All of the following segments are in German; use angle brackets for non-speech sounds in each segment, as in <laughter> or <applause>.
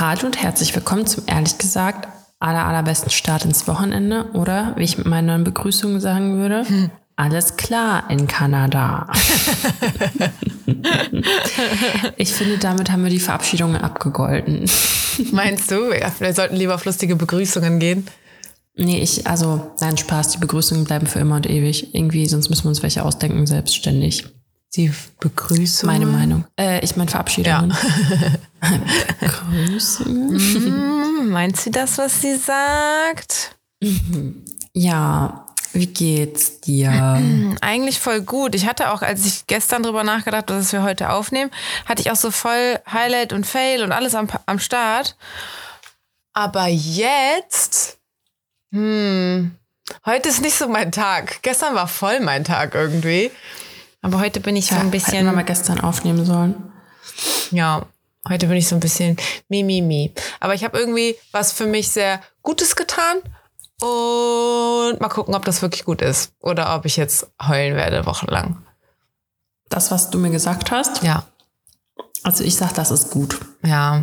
Hallo und herzlich willkommen zum ehrlich gesagt aller, allerbesten Start ins Wochenende oder wie ich mit meiner neuen Begrüßung sagen würde, hm. alles klar in Kanada. <laughs> ich finde, damit haben wir die Verabschiedungen abgegolten. Meinst du? Ja, wir sollten lieber auf lustige Begrüßungen gehen. Nee, ich, also, nein, Spaß, die Begrüßungen bleiben für immer und ewig. Irgendwie, sonst müssen wir uns welche ausdenken, selbstständig. Die Begrüßung. Meine Meinung. Äh, ich meine Verabschiedungen. Ja. <laughs> Begrüßungen. Mm, meint sie das, was sie sagt? Ja, wie geht's dir? <clears throat> Eigentlich voll gut. Ich hatte auch, als ich gestern drüber nachgedacht habe, dass wir heute aufnehmen, hatte ich auch so voll Highlight und Fail und alles am, am Start. Aber jetzt, hm, heute ist nicht so mein Tag. Gestern war voll mein Tag irgendwie. Aber heute bin ich so ein bisschen. Hätten wir mal gestern aufnehmen sollen. Ja, heute bin ich so ein bisschen mi, mi, mi. Aber ich habe irgendwie was für mich sehr Gutes getan. Und mal gucken, ob das wirklich gut ist. Oder ob ich jetzt heulen werde, wochenlang. Das, was du mir gesagt hast? Ja. Also ich sag, das ist gut. Ja.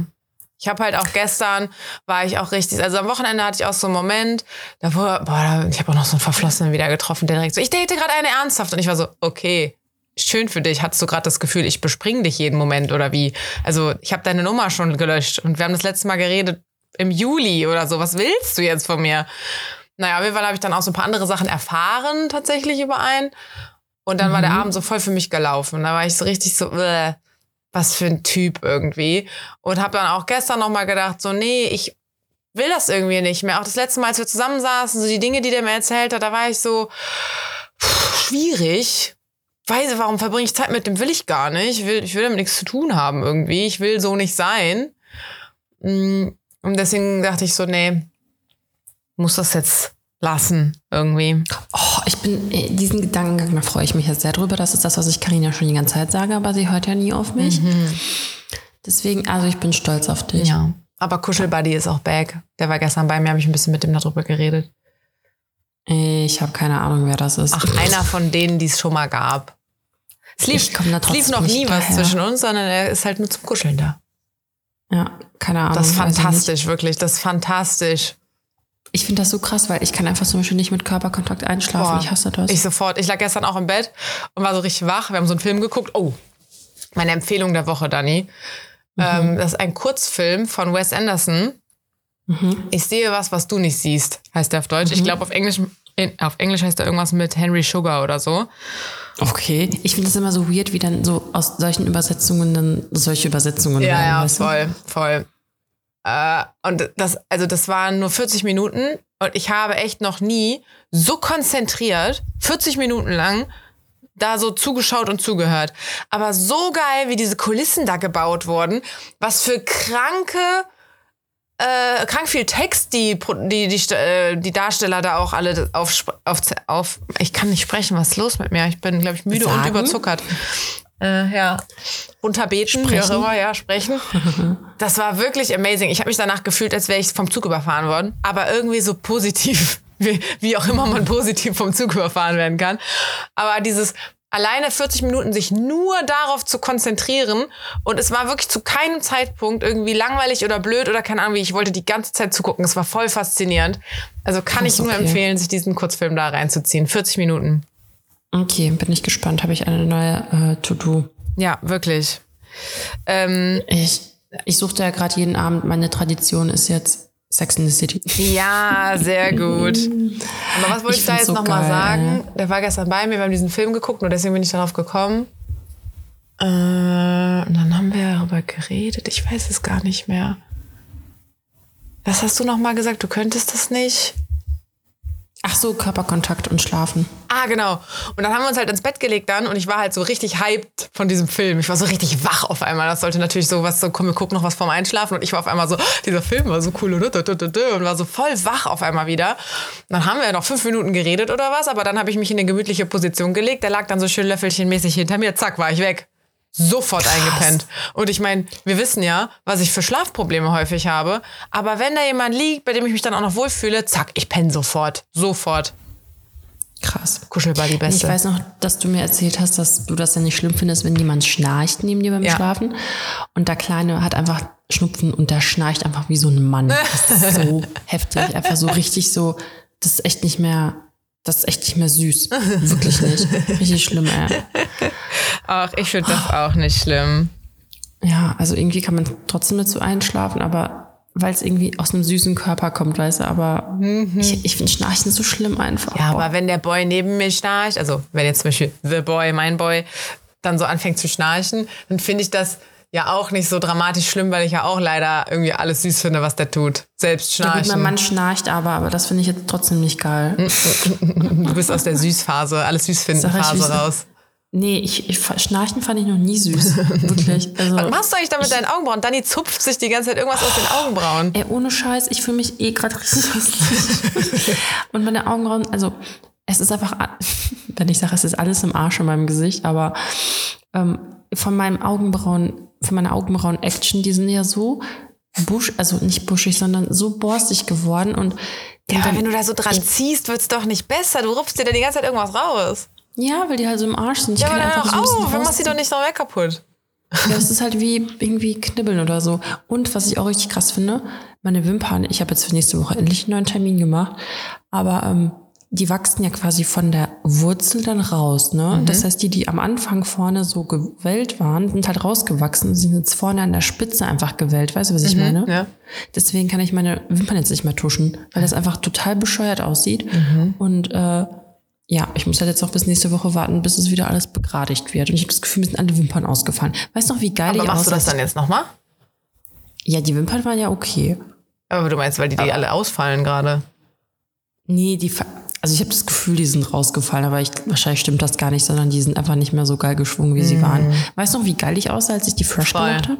Ich habe halt auch gestern, war ich auch richtig, also am Wochenende hatte ich auch so einen Moment, da wurde, boah, ich habe auch noch so einen Verflossenen wieder getroffen, der direkt so, ich date gerade eine ernsthaft. Und ich war so, okay, schön für dich. Hattest du gerade das Gefühl, ich bespringe dich jeden Moment oder wie? Also ich habe deine Nummer schon gelöscht und wir haben das letzte Mal geredet im Juli oder so. Was willst du jetzt von mir? Naja, auf jeden Fall habe ich dann auch so ein paar andere Sachen erfahren tatsächlich über einen. Und dann mhm. war der mhm. Abend so voll für mich gelaufen. Da war ich so richtig so, äh, was für ein Typ irgendwie. Und habe dann auch gestern nochmal gedacht, so, nee, ich will das irgendwie nicht mehr. Auch das letzte Mal, als wir zusammensaßen, so die Dinge, die der mir erzählt hat, da war ich so, pff, schwierig weiß, warum verbringe ich Zeit mit dem, will ich gar nicht. Ich will, ich will damit nichts zu tun haben irgendwie. Ich will so nicht sein. Mm, und deswegen dachte ich so, nee, muss das jetzt lassen irgendwie. Oh, ich bin, äh, diesen Gedankengang, da freue ich mich jetzt sehr drüber. Das ist das, was ich Karina schon die ganze Zeit sage, aber sie hört ja nie auf mich. Mhm. Deswegen, also ich bin stolz auf dich. Ja. Aber Kuschelbuddy ist auch back. Der war gestern bei mir, habe ich ein bisschen mit dem darüber geredet. Ich habe keine Ahnung, wer das ist. Ach, einer von denen, die es schon mal gab. Es lief, es lief noch nie was daher. zwischen uns, sondern er ist halt nur zum Kuscheln da. Ja, keine Ahnung. Das ist fantastisch, wirklich. Das ist fantastisch. Ich finde das so krass, weil ich kann einfach zum Beispiel nicht mit Körperkontakt einschlafen. Boah, ich hasse das. Ich sofort. Ich lag gestern auch im Bett und war so richtig wach. Wir haben so einen Film geguckt. Oh, meine Empfehlung der Woche, Dani. Mhm. Ähm, das ist ein Kurzfilm von Wes Anderson. Mhm. Ich sehe was, was du nicht siehst, heißt der auf Deutsch. Mhm. Ich glaube, auf Englisch, auf Englisch heißt er irgendwas mit Henry Sugar oder so. Okay. Ich finde es immer so weird, wie dann so aus solchen Übersetzungen dann solche Übersetzungen Ja, werden, ja, voll, du? voll. Äh, und das, also das waren nur 40 Minuten und ich habe echt noch nie so konzentriert, 40 Minuten lang, da so zugeschaut und zugehört. Aber so geil, wie diese Kulissen da gebaut wurden, was für kranke äh, krank viel Text, die, die, die, äh, die Darsteller da auch alle auf, auf, auf. Ich kann nicht sprechen, was ist los mit mir? Ich bin, glaube ich, müde Sagen? und überzuckert. Äh, ja. Unterbeten, wie auch immer, ja, sprechen. <laughs> Das war wirklich amazing. Ich habe mich danach gefühlt, als wäre ich vom Zug überfahren worden. Aber irgendwie so positiv. <laughs> Wie, wie auch immer man positiv vom Zug überfahren werden kann. Aber dieses alleine 40 Minuten sich nur darauf zu konzentrieren und es war wirklich zu keinem Zeitpunkt irgendwie langweilig oder blöd oder keine Ahnung wie. Ich wollte die ganze Zeit zugucken. Es war voll faszinierend. Also kann ich nur okay. empfehlen, sich diesen Kurzfilm da reinzuziehen. 40 Minuten. Okay, bin ich gespannt. Habe ich eine neue äh, To-Do. Ja, wirklich. Ähm, ich ich suchte ja gerade jeden Abend. Meine Tradition ist jetzt Sex in the City. Ja, sehr gut. Aber was wollte ich, ich da jetzt so nochmal sagen? Der war gestern bei mir, wir haben diesen Film geguckt und deswegen bin ich darauf gekommen. Äh, und dann haben wir darüber geredet. Ich weiß es gar nicht mehr. Was hast du nochmal gesagt? Du könntest das nicht? Ach so, Körperkontakt und Schlafen. Ah, genau. Und dann haben wir uns halt ins Bett gelegt dann und ich war halt so richtig hyped von diesem Film. Ich war so richtig wach auf einmal. Das sollte natürlich so was so, komm, wir gucken noch was vorm Einschlafen und ich war auf einmal so, dieser Film war so cool und war so voll wach auf einmal wieder. Und dann haben wir noch fünf Minuten geredet oder was, aber dann habe ich mich in eine gemütliche Position gelegt. Der lag dann so schön löffelchenmäßig hinter mir. Zack, war ich weg sofort Krass. eingepennt. Und ich meine, wir wissen ja, was ich für Schlafprobleme häufig habe. Aber wenn da jemand liegt, bei dem ich mich dann auch noch wohlfühle, zack, ich penne sofort. Sofort. Krass. Kuschelbuddy Ich beste. weiß noch, dass du mir erzählt hast, dass du das ja nicht schlimm findest, wenn jemand schnarcht neben dir beim Ja. Schlafen. Und der Kleine hat einfach Schnupfen und der schnarcht einfach wie so ein Mann. Das ist so <laughs> heftig. Einfach so richtig so, das ist echt nicht mehr, das ist echt nicht mehr süß. Wirklich nicht. Richtig schlimm, ey. Ach, ich finde das auch nicht schlimm. Ja, also irgendwie kann man trotzdem dazu einschlafen, aber weil es irgendwie aus einem süßen Körper kommt, weißt du, aber ich, ich finde Schnarchen so schlimm einfach. Mhm. Ja, aber wenn der Boy neben mir schnarcht, also wenn jetzt zum Beispiel The Boy, mein Boy, dann so anfängt zu schnarchen, dann finde ich das ja auch nicht so dramatisch schlimm, weil ich ja auch leider irgendwie alles süß finde, was der tut. Selbst Ja, schnarchen. mein Mann schnarcht aber, aber das finde ich jetzt trotzdem nicht geil. <laughs> du bist aus der Süßphase, alles süß finden Sag ich, Phase wie's- raus. Nee, ich, ich Schnarchen fand ich noch nie süß. Wirklich. <laughs> Also, Was machst du eigentlich da mit deinen Augenbrauen? Danny zupft sich die ganze Zeit irgendwas aus den Augenbrauen. ey, ohne Scheiß, ich fühle mich eh gerade <laughs> richtig hässlich. Und meine Augenbrauen, also es ist einfach, wenn ich sage, es ist alles im Arsch in meinem Gesicht, aber ähm, von meinem Augenbrauen, von meiner Augenbrauen-Action, die sind ja so busch, also nicht buschig, sondern so borstig geworden und Ja, dann- wenn du da so dran ziehst, wird's doch nicht besser. Du rupfst dir da die ganze Zeit irgendwas raus. ja, weil die halt so im Arsch sind. Ich Ja, kann aber dann einfach auch so auf, dann machst du rausziehen. doch nicht noch mehr kaputt. Ja, das ist halt wie irgendwie Knibbeln oder so. Und was ich auch richtig krass finde, meine Wimpern, ich habe jetzt für nächste Woche endlich einen neuen Termin gemacht, aber ähm, die wachsen ja quasi von der Wurzel dann raus, ne? Mhm. Das heißt, die, die am Anfang vorne so gewellt waren, sind halt rausgewachsen und sind jetzt vorne an der Spitze einfach gewellt. Weißt du, was ich meine? Mhm, ja. Deswegen kann ich meine Wimpern jetzt nicht mehr tuschen, weil das einfach total bescheuert aussieht. Mhm. Und äh, ja, ich muss halt jetzt auch bis nächste Woche warten, bis es wieder alles begradigt wird. Und ich habe das Gefühl, mir sind alle Wimpern ausgefallen. Weißt du noch, wie geil Aber ich machst du aussah? das dann jetzt nochmal? Ja, die Wimpern waren ja okay. Aber du meinst, weil die, die alle ausfallen gerade. Nee, die, also ich habe das Gefühl, die sind rausgefallen, aber ich, wahrscheinlich stimmt das gar nicht, sondern die sind einfach nicht mehr so geil geschwungen, wie sie waren. Weißt du noch, wie geil ich aussah, als ich die fresh Mhm. Voll. gemacht habe?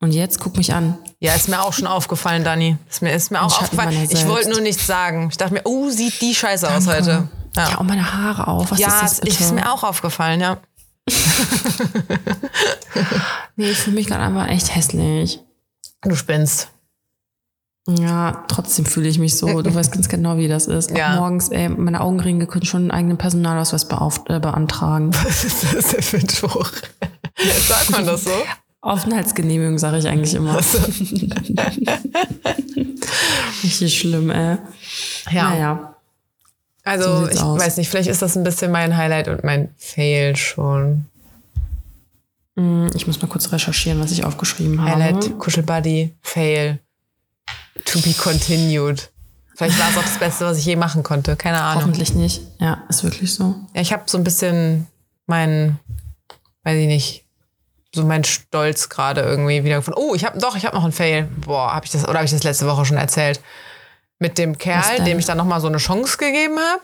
Und jetzt guck mich an. Ja, ist mir auch schon aufgefallen, Dani. Ist mir, ist mir auch aufgefallen. Ich wollte nur nichts sagen. Ich dachte mir, oh, sieht die scheiße aus heute. Ja. Ja, und meine Haare auch. Was ja ist das bitte? ist mir auch aufgefallen, ja. <laughs> nee, ich fühle mich gerade einfach echt hässlich. Du spinnst. Ja, trotzdem fühle ich mich so. Du weißt ganz genau, wie das ist. Ja. Morgens, ey, meine Augenringe können schon einen eigenen Personalausweis beauf äh, beantragen. <laughs> Was ist das denn für ein Spruch? <laughs> Sagt man das so? Aufenthaltsgenehmigung sage ich eigentlich immer. <laughs> Richtig schlimm, ey. Ja. Naja. Also, So ich aus. weiß nicht, vielleicht ist das ein bisschen mein Highlight und mein Fail schon. Hm, Ich muss mal kurz recherchieren, was ich aufgeschrieben habe. Highlight, Kuschelbuddy, Fail. To be continued. Vielleicht war es auch das Beste, was ich je machen konnte. Keine Ahnung. Hoffentlich nicht. Ja, ist wirklich so. Ja, ich habe so ein bisschen meinen, weiß ich nicht, so meinen Stolz gerade irgendwie wieder gefunden. Oh, ich habe doch, ich habe noch einen Fail. Boah, habe ich das oder habe ich das letzte Woche schon erzählt? Mit dem Kerl, dem ich dann noch mal so eine Chance gegeben habe.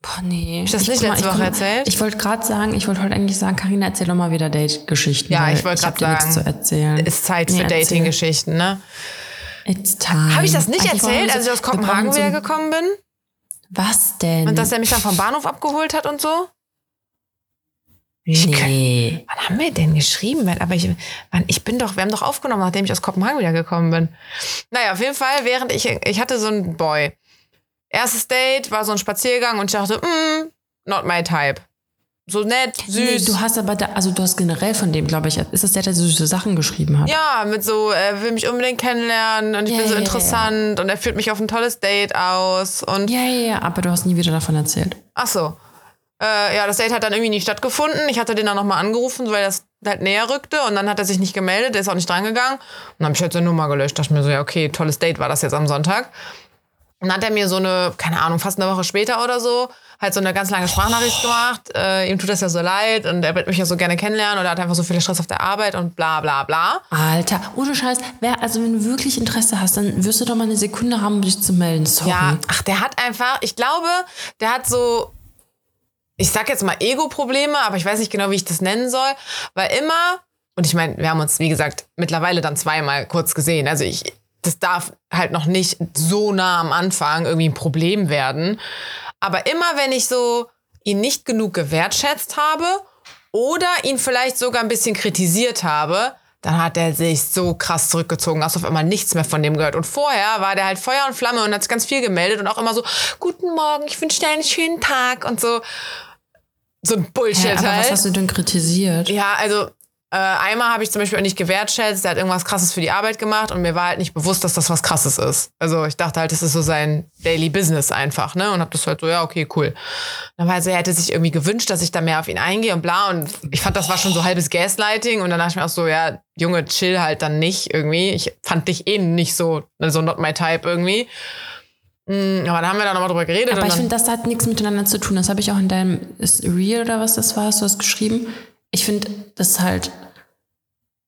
Boah, nee. Hab ich das nicht guck mal, letzte ich Woche guck- erzählt? Ich wollte gerade sagen, ich wollte heute eigentlich sagen, Karina, erzähl doch mal wieder Date-Geschichten. Ja, ich wollte nichts sagen, zu erzählen. Ist Zeit Nee, für. Dating-Geschichten, ne? It's time. Habe ich das nicht brauchen erzählt, als ich aus Kopenhagen wieder gekommen bin? Was denn? Und dass er mich dann vom Bahnhof abgeholt hat und so? Ich nee. Wann haben wir denn geschrieben? Aber ich, wann, ich bin doch, wir haben doch aufgenommen, nachdem ich aus Kopenhagen wieder gekommen bin. Naja, auf jeden Fall, während ich, ich hatte so einen Boy. Erstes Date war so ein Spaziergang und ich dachte, mm, not my type. So nett, süß. Nee, du hast aber da, also du hast generell von dem, glaube ich, ist das der, der so süße Sachen geschrieben hat? ja, mit so, er will mich unbedingt kennenlernen und ich Ja, bin so ja, ja, interessant und er führt mich auf ein tolles Date aus und Ja, ja, ja, aber du hast nie wieder davon erzählt. Ach so. Äh, ja, das Date hat dann irgendwie nicht stattgefunden. Ich hatte den dann nochmal angerufen, weil das halt näher rückte und dann hat er sich nicht gemeldet, der ist auch nicht drangegangen. Und dann habe ich halt seine Nummer gelöscht. Dachte mir so, ja, okay, tolles Date war das jetzt am Sonntag. Und dann hat er mir so eine, keine Ahnung, fast eine Woche später oder so, halt so eine ganz lange Sprachnachricht gemacht. Äh, ihm tut das ja so leid und er wird mich ja so gerne kennenlernen und er hat einfach so viel Stress auf der Arbeit und bla bla bla. Alter, ohne Scheiß, wer, also wenn du wirklich Interesse hast, dann wirst du doch mal eine Sekunde haben, um dich zu melden. Sorry. Ja, ach, der hat einfach, ich glaube, der hat so, ich sag jetzt mal Ego-Probleme, aber ich weiß nicht genau, wie ich das nennen soll, weil immer, und ich meine, wir haben uns, wie gesagt, mittlerweile dann zweimal kurz gesehen, also ich, das darf halt noch nicht so nah am Anfang irgendwie ein Problem werden, aber immer wenn ich so ihn nicht genug gewertschätzt habe oder ihn vielleicht sogar ein bisschen kritisiert habe, dann hat er sich so krass zurückgezogen, hast auf einmal nichts mehr von dem gehört. Und vorher war der halt Feuer und Flamme und hat sich ganz viel gemeldet und auch immer so, guten Morgen, ich wünsche dir einen schönen Tag und so. So ein Bullshit Hä, aber halt. was hast du denn kritisiert? Ja, also äh, einmal habe ich zum Beispiel auch nicht gewertschätzt, der hat irgendwas krasses für die Arbeit gemacht und mir war halt nicht bewusst, dass das was krasses ist. Also ich dachte halt, das ist so sein Daily Business einfach, ne? Und hab das halt so, ja, okay, cool. Dann war er so, er hätte sich irgendwie gewünscht, dass ich da mehr auf ihn eingehe und bla. Und ich fand, das war schon so halbes Gaslighting. Und dann dachte ich mir auch so, ja, Junge, chill halt dann nicht irgendwie. Ich fand dich eh nicht so, also not my type irgendwie. Mm, Aber dann haben wir da nochmal drüber geredet. Aber ich finde, das hat nichts miteinander zu tun. Das habe ich auch in deinem ist Real oder was das war, hast du das geschrieben. Ich finde, das halt,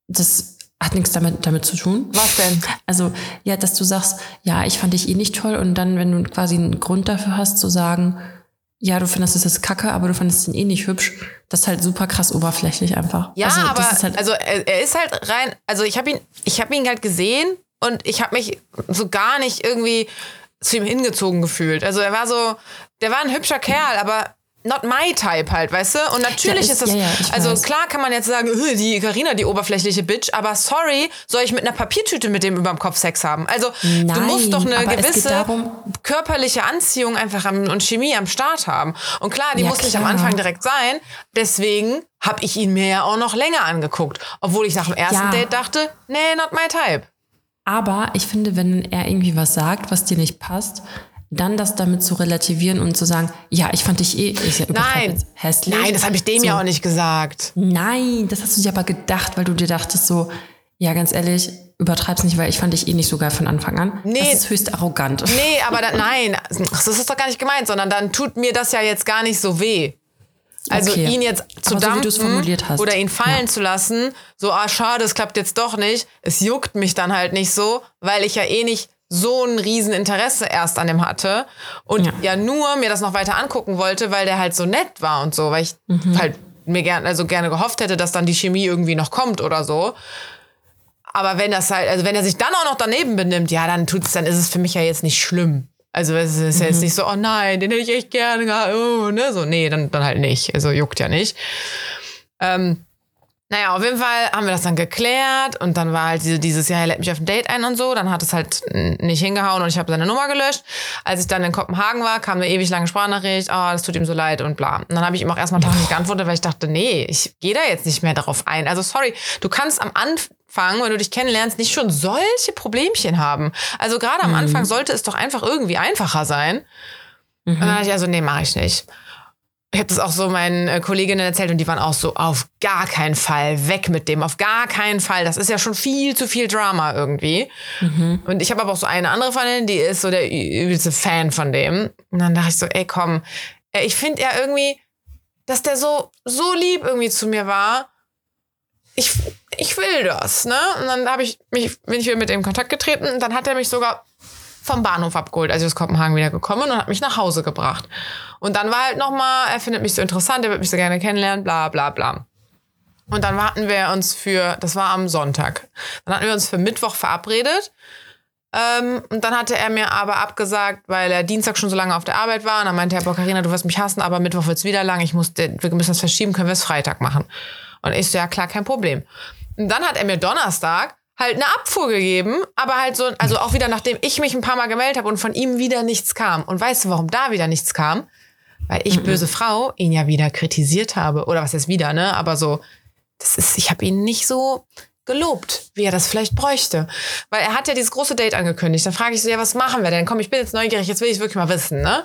das hat nichts damit, damit zu tun. was denn? Also, ja, dass du sagst, ja, ich fand dich eh nicht toll und dann, wenn du quasi einen Grund dafür hast, zu sagen, ja, du findest es jetzt kacke, aber du fandest ihn eh nicht hübsch, das ist halt super krass oberflächlich einfach. Ja, also, aber halt, also er, er ist halt rein, also ich habe ihn, ich habe ihn halt gesehen und ich habe mich so gar nicht irgendwie zu ihm hingezogen gefühlt. Also er war so, der war ein hübscher Kerl, aber not my type halt, weißt du? Und natürlich Ja, ist, ist- das, ja, ja, also weiß. klar kann man jetzt sagen, "Äh, die Karina, die oberflächliche Bitch, aber sorry, soll ich mit einer Papiertüte mit dem überm Kopf Sex haben? Also du Nein, musst doch eine gewisse darum- körperliche Anziehung einfach am, und Chemie am Start haben. Und klar, die muss nicht am klar. Anfang direkt sein. Deswegen habe ich ihn mir ja auch noch länger angeguckt. Obwohl ich nach dem ersten. Date dachte, nee, not my type. aber ich finde, wenn er irgendwie was sagt, was dir nicht passt, dann das damit zu relativieren und zu sagen, ja, ich fand dich eh ich ja Nein. hässlich. Nein, das habe ich dem so. ja auch nicht gesagt. Nein, das hast du dir aber gedacht, weil du dir dachtest so, ja, ganz ehrlich, übertreib's nicht, weil ich fand dich eh nicht so geil von Anfang an. Nee. Das ist höchst arrogant. Nee, aber da, <laughs> nein, das ist doch gar nicht gemeint, sondern dann tut mir das ja jetzt gar nicht so weh. Also Okay. ihn jetzt zu Aber so dampfen formuliert hast. oder ihn fallen Ja. zu lassen, so, ah, schade, es klappt jetzt doch nicht. Es juckt mich dann halt nicht so, weil ich ja eh nicht so ein Rieseninteresse erst an dem hatte und ja. Ja. nur mir das noch weiter angucken wollte, weil der halt so nett war und so, weil ich Mhm. halt mir gern, also gerne gehofft hätte, dass dann die Chemie irgendwie noch kommt oder so. Aber wenn das halt, also wenn er sich dann auch noch daneben benimmt, ja, dann tut's, dann ist es für mich ja jetzt nicht schlimm. Also es ist ja jetzt nicht so, oh nein, den hätte ich echt gerne oh, ne, so, nee, dann, dann halt nicht. Also juckt ja nicht. Ähm, naja, auf jeden Fall haben wir das dann geklärt und dann war halt diese, dieses Jahr, er lädt mich auf ein Date ein und so. Dann hat es halt nicht hingehauen und ich habe seine Nummer gelöscht. Als ich dann in Kopenhagen war, kam eine ewig lange Sprachnachricht, oh, das tut ihm so leid und bla. Und dann habe ich ihm auch erstmal Tag nicht geantwortet, weil ich dachte, nee, ich gehe da jetzt nicht mehr darauf ein. Also sorry, du kannst am Anfang, wenn du dich kennenlernst, nicht schon solche Problemchen haben. Also gerade am Anfang sollte es doch einfach irgendwie einfacher sein. Und dann dachte ich also, nee, mache ich nicht. Ich habe das auch so meinen äh, Kolleginnen erzählt und die waren auch so, auf gar keinen Fall, weg mit dem, auf gar keinen Fall. Das ist ja schon viel zu viel Drama irgendwie. Und ich habe aber auch so eine andere Freundin, die ist so der übelste Fan von dem. Und dann dachte ich so, ey, komm, ich finde ja irgendwie, dass der so, so lieb irgendwie zu mir war. Ich, ich will das, ne? Und dann habe ich mich, bin ich wieder mit ihm in Kontakt getreten und dann hat er mich sogar vom Bahnhof abgeholt, als ich aus Kopenhagen wieder gekommen und hat mich nach Hause gebracht. Und dann war halt nochmal, er findet mich so interessant, er wird mich so gerne kennenlernen, bla bla bla. Und dann hatten wir uns für, das war am Sonntag, dann hatten wir uns für Mittwoch verabredet. Ähm, und dann hatte er mir aber abgesagt, weil er Dienstag schon so lange auf der Arbeit war. Und dann meinte er, boah, Carina, du wirst mich hassen, aber Mittwoch wird's wieder lang. Ich muss, wir müssen das verschieben, können wir es Freitag machen. Und ich so, ja klar, kein Problem. Und dann hat er mir Donnerstag halt eine Abfuhr gegeben, aber halt so, also auch wieder nachdem ich mich ein paar Mal gemeldet habe und von ihm wieder nichts kam. Und weißt du, warum da wieder nichts kam? Weil ich, böse Frau, ihn ja wieder kritisiert habe. Oder was heißt wieder, ne? Aber so, das ist, ich habe ihn nicht so gelobt, wie er das vielleicht bräuchte. Weil er hat ja dieses große Date angekündigt. Dann frage ich so, ja, was machen wir denn? Komm, ich bin jetzt neugierig, jetzt will ich wirklich mal wissen, ne?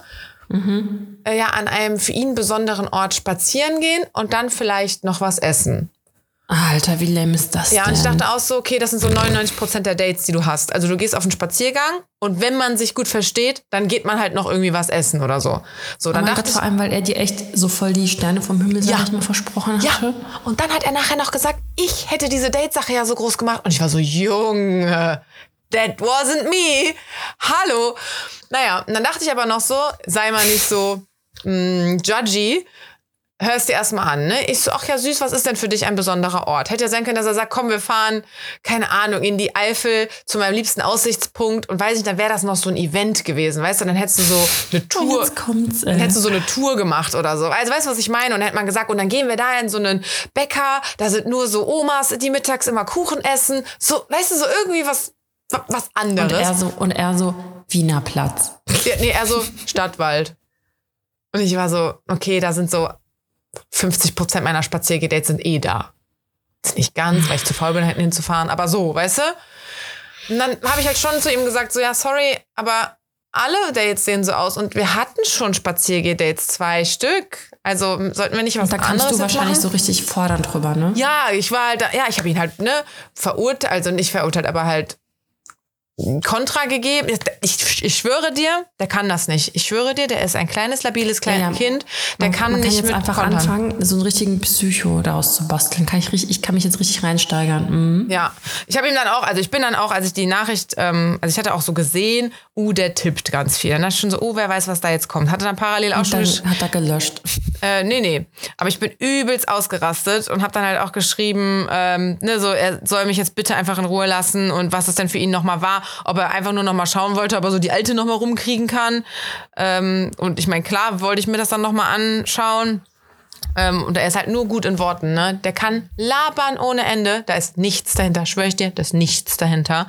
Äh, ja, an einem für ihn besonderen Ort spazieren gehen und dann vielleicht noch was essen. Alter, wie lame ist das Ja, denn? und ich dachte auch so, okay, das sind so 99 Prozent der Dates, die du hast. Also du gehst auf einen Spaziergang und wenn man sich gut versteht, dann geht man halt noch irgendwie was essen oder so. So, oh dann mein dachte Gott, vor allem, weil er dir echt so voll die Sterne vom Himmel, sag Ja. ich mal, versprochen ja. hatte. Und dann hat er nachher noch gesagt, ich hätte diese Date-Sache ja so groß gemacht. Und ich war so, Junge, that wasn't me. Hallo. Naja, und dann dachte ich aber noch so, sei mal nicht so mh, judgy. Hörst dir erstmal an, ne? Ich so, ach ja, süß, was ist denn für dich ein besonderer Ort? Hätte ja sein können, dass er sagt, komm, wir fahren, keine Ahnung, in die Eifel zu meinem liebsten Aussichtspunkt und weiß nicht, dann wäre das noch so ein Event gewesen, weißt du? Dann hättest du so eine Tour, kommt's, dann äh. hättest du so eine Tour gemacht oder so. Also weißt du, was ich meine? Und dann hätte man gesagt, und dann gehen wir da in so einen Bäcker, da sind nur so Omas, die mittags immer Kuchen essen. So, weißt du, so irgendwie was, was Und anderes. er so, und er so, Wiener Platz. Ja, nee, eher so Stadtwald. Und ich war so, okay, da sind so 50 Prozent meiner Spaziergedates sind eh da. Ist nicht ganz, weil ich zu faul bin, hinten hinzufahren, aber so, weißt du? Und dann habe ich halt schon zu ihm gesagt, so, ja, sorry, aber alle Dates sehen so aus und wir hatten schon Spaziergedates, zwei Stück. Also sollten wir nicht was Da kannst anderes du jetzt wahrscheinlich machen? so richtig fordern drüber, ne? Ja, ich war halt, da, ja, ich habe ihn halt, ne, verurteilt, also nicht verurteilt, aber halt Kontra gegeben. Ich, ich schwöre dir, der kann das nicht. Ich schwöre dir, der ist ein kleines, labiles kleines Ja, ja. Kind. Der Man- kann man nicht kann jetzt mit einfach kontern. anfangen, so einen richtigen Psycho daraus zu basteln. Kann ich, richtig, ich kann mich jetzt richtig reinsteigern. Mhm. Ja, ich habe ihm dann auch, also ich bin dann auch, als ich die Nachricht, ähm, also ich hatte auch so gesehen, uh, der tippt ganz viel. Und dann schon so, oh, wer weiß, was da jetzt kommt. Hatte dann parallel auch Und schon dann hat er gelöscht. Äh, nee, nee. Aber ich bin übelst ausgerastet und habe dann halt auch geschrieben, ähm, ne, so, er soll mich jetzt bitte einfach in Ruhe lassen und was es denn für ihn nochmal war, ob er einfach nur nochmal schauen wollte, ob er so die alte nochmal rumkriegen kann. Ähm, und ich meine, klar wollte ich mir das dann nochmal anschauen. Ähm, und er ist halt nur gut in Worten, ne? Der kann labern ohne Ende. Da ist nichts dahinter, schwöre ich dir, da ist nichts dahinter.